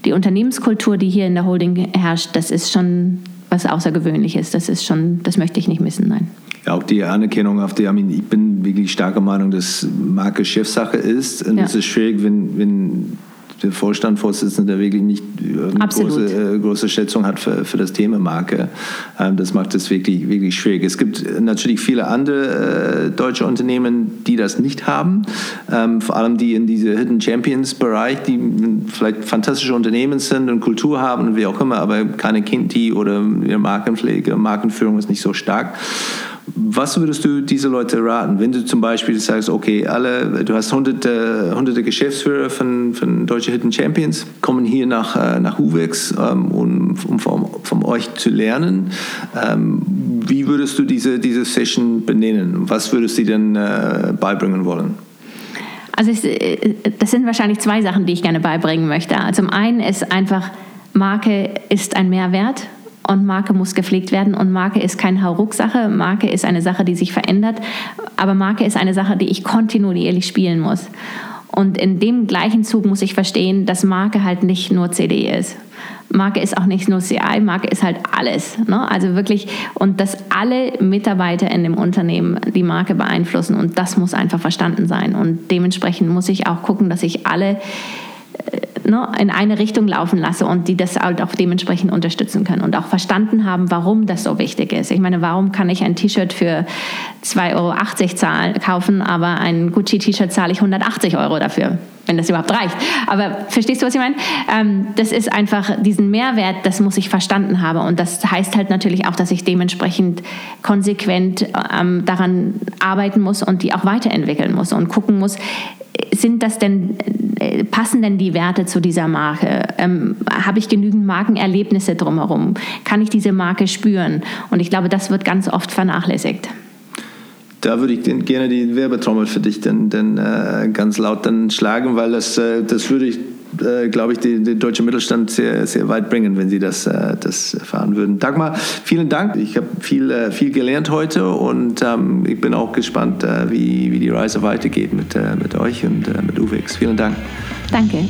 die Unternehmenskultur, die hier in der Holding herrscht, das ist schon was Außergewöhnliches. Das ist schon, das möchte ich nicht missen, nein. Ja, auch die Anerkennung auf die, ich bin wirklich starker Meinung, dass Marke Chefsache ist. Und ja. es ist schwierig, wenn, wenn der Vorstandsvorsitzende, der wirklich nicht eine große, äh, große Schätzung hat für, für das Thema Marke. Ähm, das macht es wirklich, wirklich schwierig. Es gibt natürlich viele andere äh, deutsche Unternehmen, die das nicht haben. Ähm, vor allem die in diese Hidden Champions Bereich, die vielleicht fantastische Unternehmen sind und Kultur haben und wie auch immer, aber keine Kinti oder Markenpflege, Markenführung ist nicht so stark. Was würdest du diese Leute raten, wenn du zum Beispiel sagst, okay, alle, du hast hunderte, hunderte Geschäftsführer von, von Deutsche Hidden Champions, kommen hier nach, äh, nach UVEX, ähm, um, um von, von, euch zu lernen. Ähm, wie würdest du diese, diese Session benennen? Was würdest du denn äh, beibringen wollen? Also ich, äh, das sind wahrscheinlich zwei Sachen, die ich gerne beibringen möchte. Zum einen ist einfach, Marke ist ein Mehrwert und Marke muss gepflegt werden und Marke ist keine Hauruck-Sache. Marke ist eine Sache, die sich verändert, aber Marke ist eine Sache, die ich kontinuierlich spielen muss. Und in dem gleichen Zug muss ich verstehen, dass Marke halt nicht nur CD ist. Marke ist auch nicht nur CI, Marke ist halt alles. Ne? Also wirklich, und dass alle Mitarbeiter in dem Unternehmen die Marke beeinflussen und das muss einfach verstanden sein. Und dementsprechend muss ich auch gucken, dass ich alle ne, in eine Richtung laufen lasse und die das halt auch dementsprechend unterstützen können und auch verstanden haben, warum das so wichtig ist. Ich meine, warum kann ich ein T-Shirt für 2,80 Euro zahlen, kaufen, aber ein Gucci-T-Shirt zahle ich 180 Euro dafür? wenn das überhaupt reicht. Aber verstehst du, was ich meine? Ähm, das ist einfach diesen Mehrwert, das muss ich verstanden haben. Und das heißt halt natürlich auch, dass ich dementsprechend konsequent ähm, daran arbeiten muss und die auch weiterentwickeln muss und gucken muss, sind das denn, äh, passen denn die Werte zu dieser Marke? Ähm, Habe ich genügend Markenerlebnisse drumherum? Kann ich diese Marke spüren? Und ich glaube, das wird ganz oft vernachlässigt. Da würde ich gerne die Werbetrommel für dich dann, dann äh, ganz laut dann schlagen, weil das, äh, das würde ich äh, glaube ich, den, den deutschen Mittelstand sehr, sehr weit bringen, wenn sie das, äh, das erfahren würden. Dagmar, vielen Dank. Ich habe viel, äh, viel gelernt heute und ähm, ich bin auch gespannt, äh, wie, wie die Reise weitergeht mit, äh, mit euch und mit UVEX. Vielen Dank. Danke.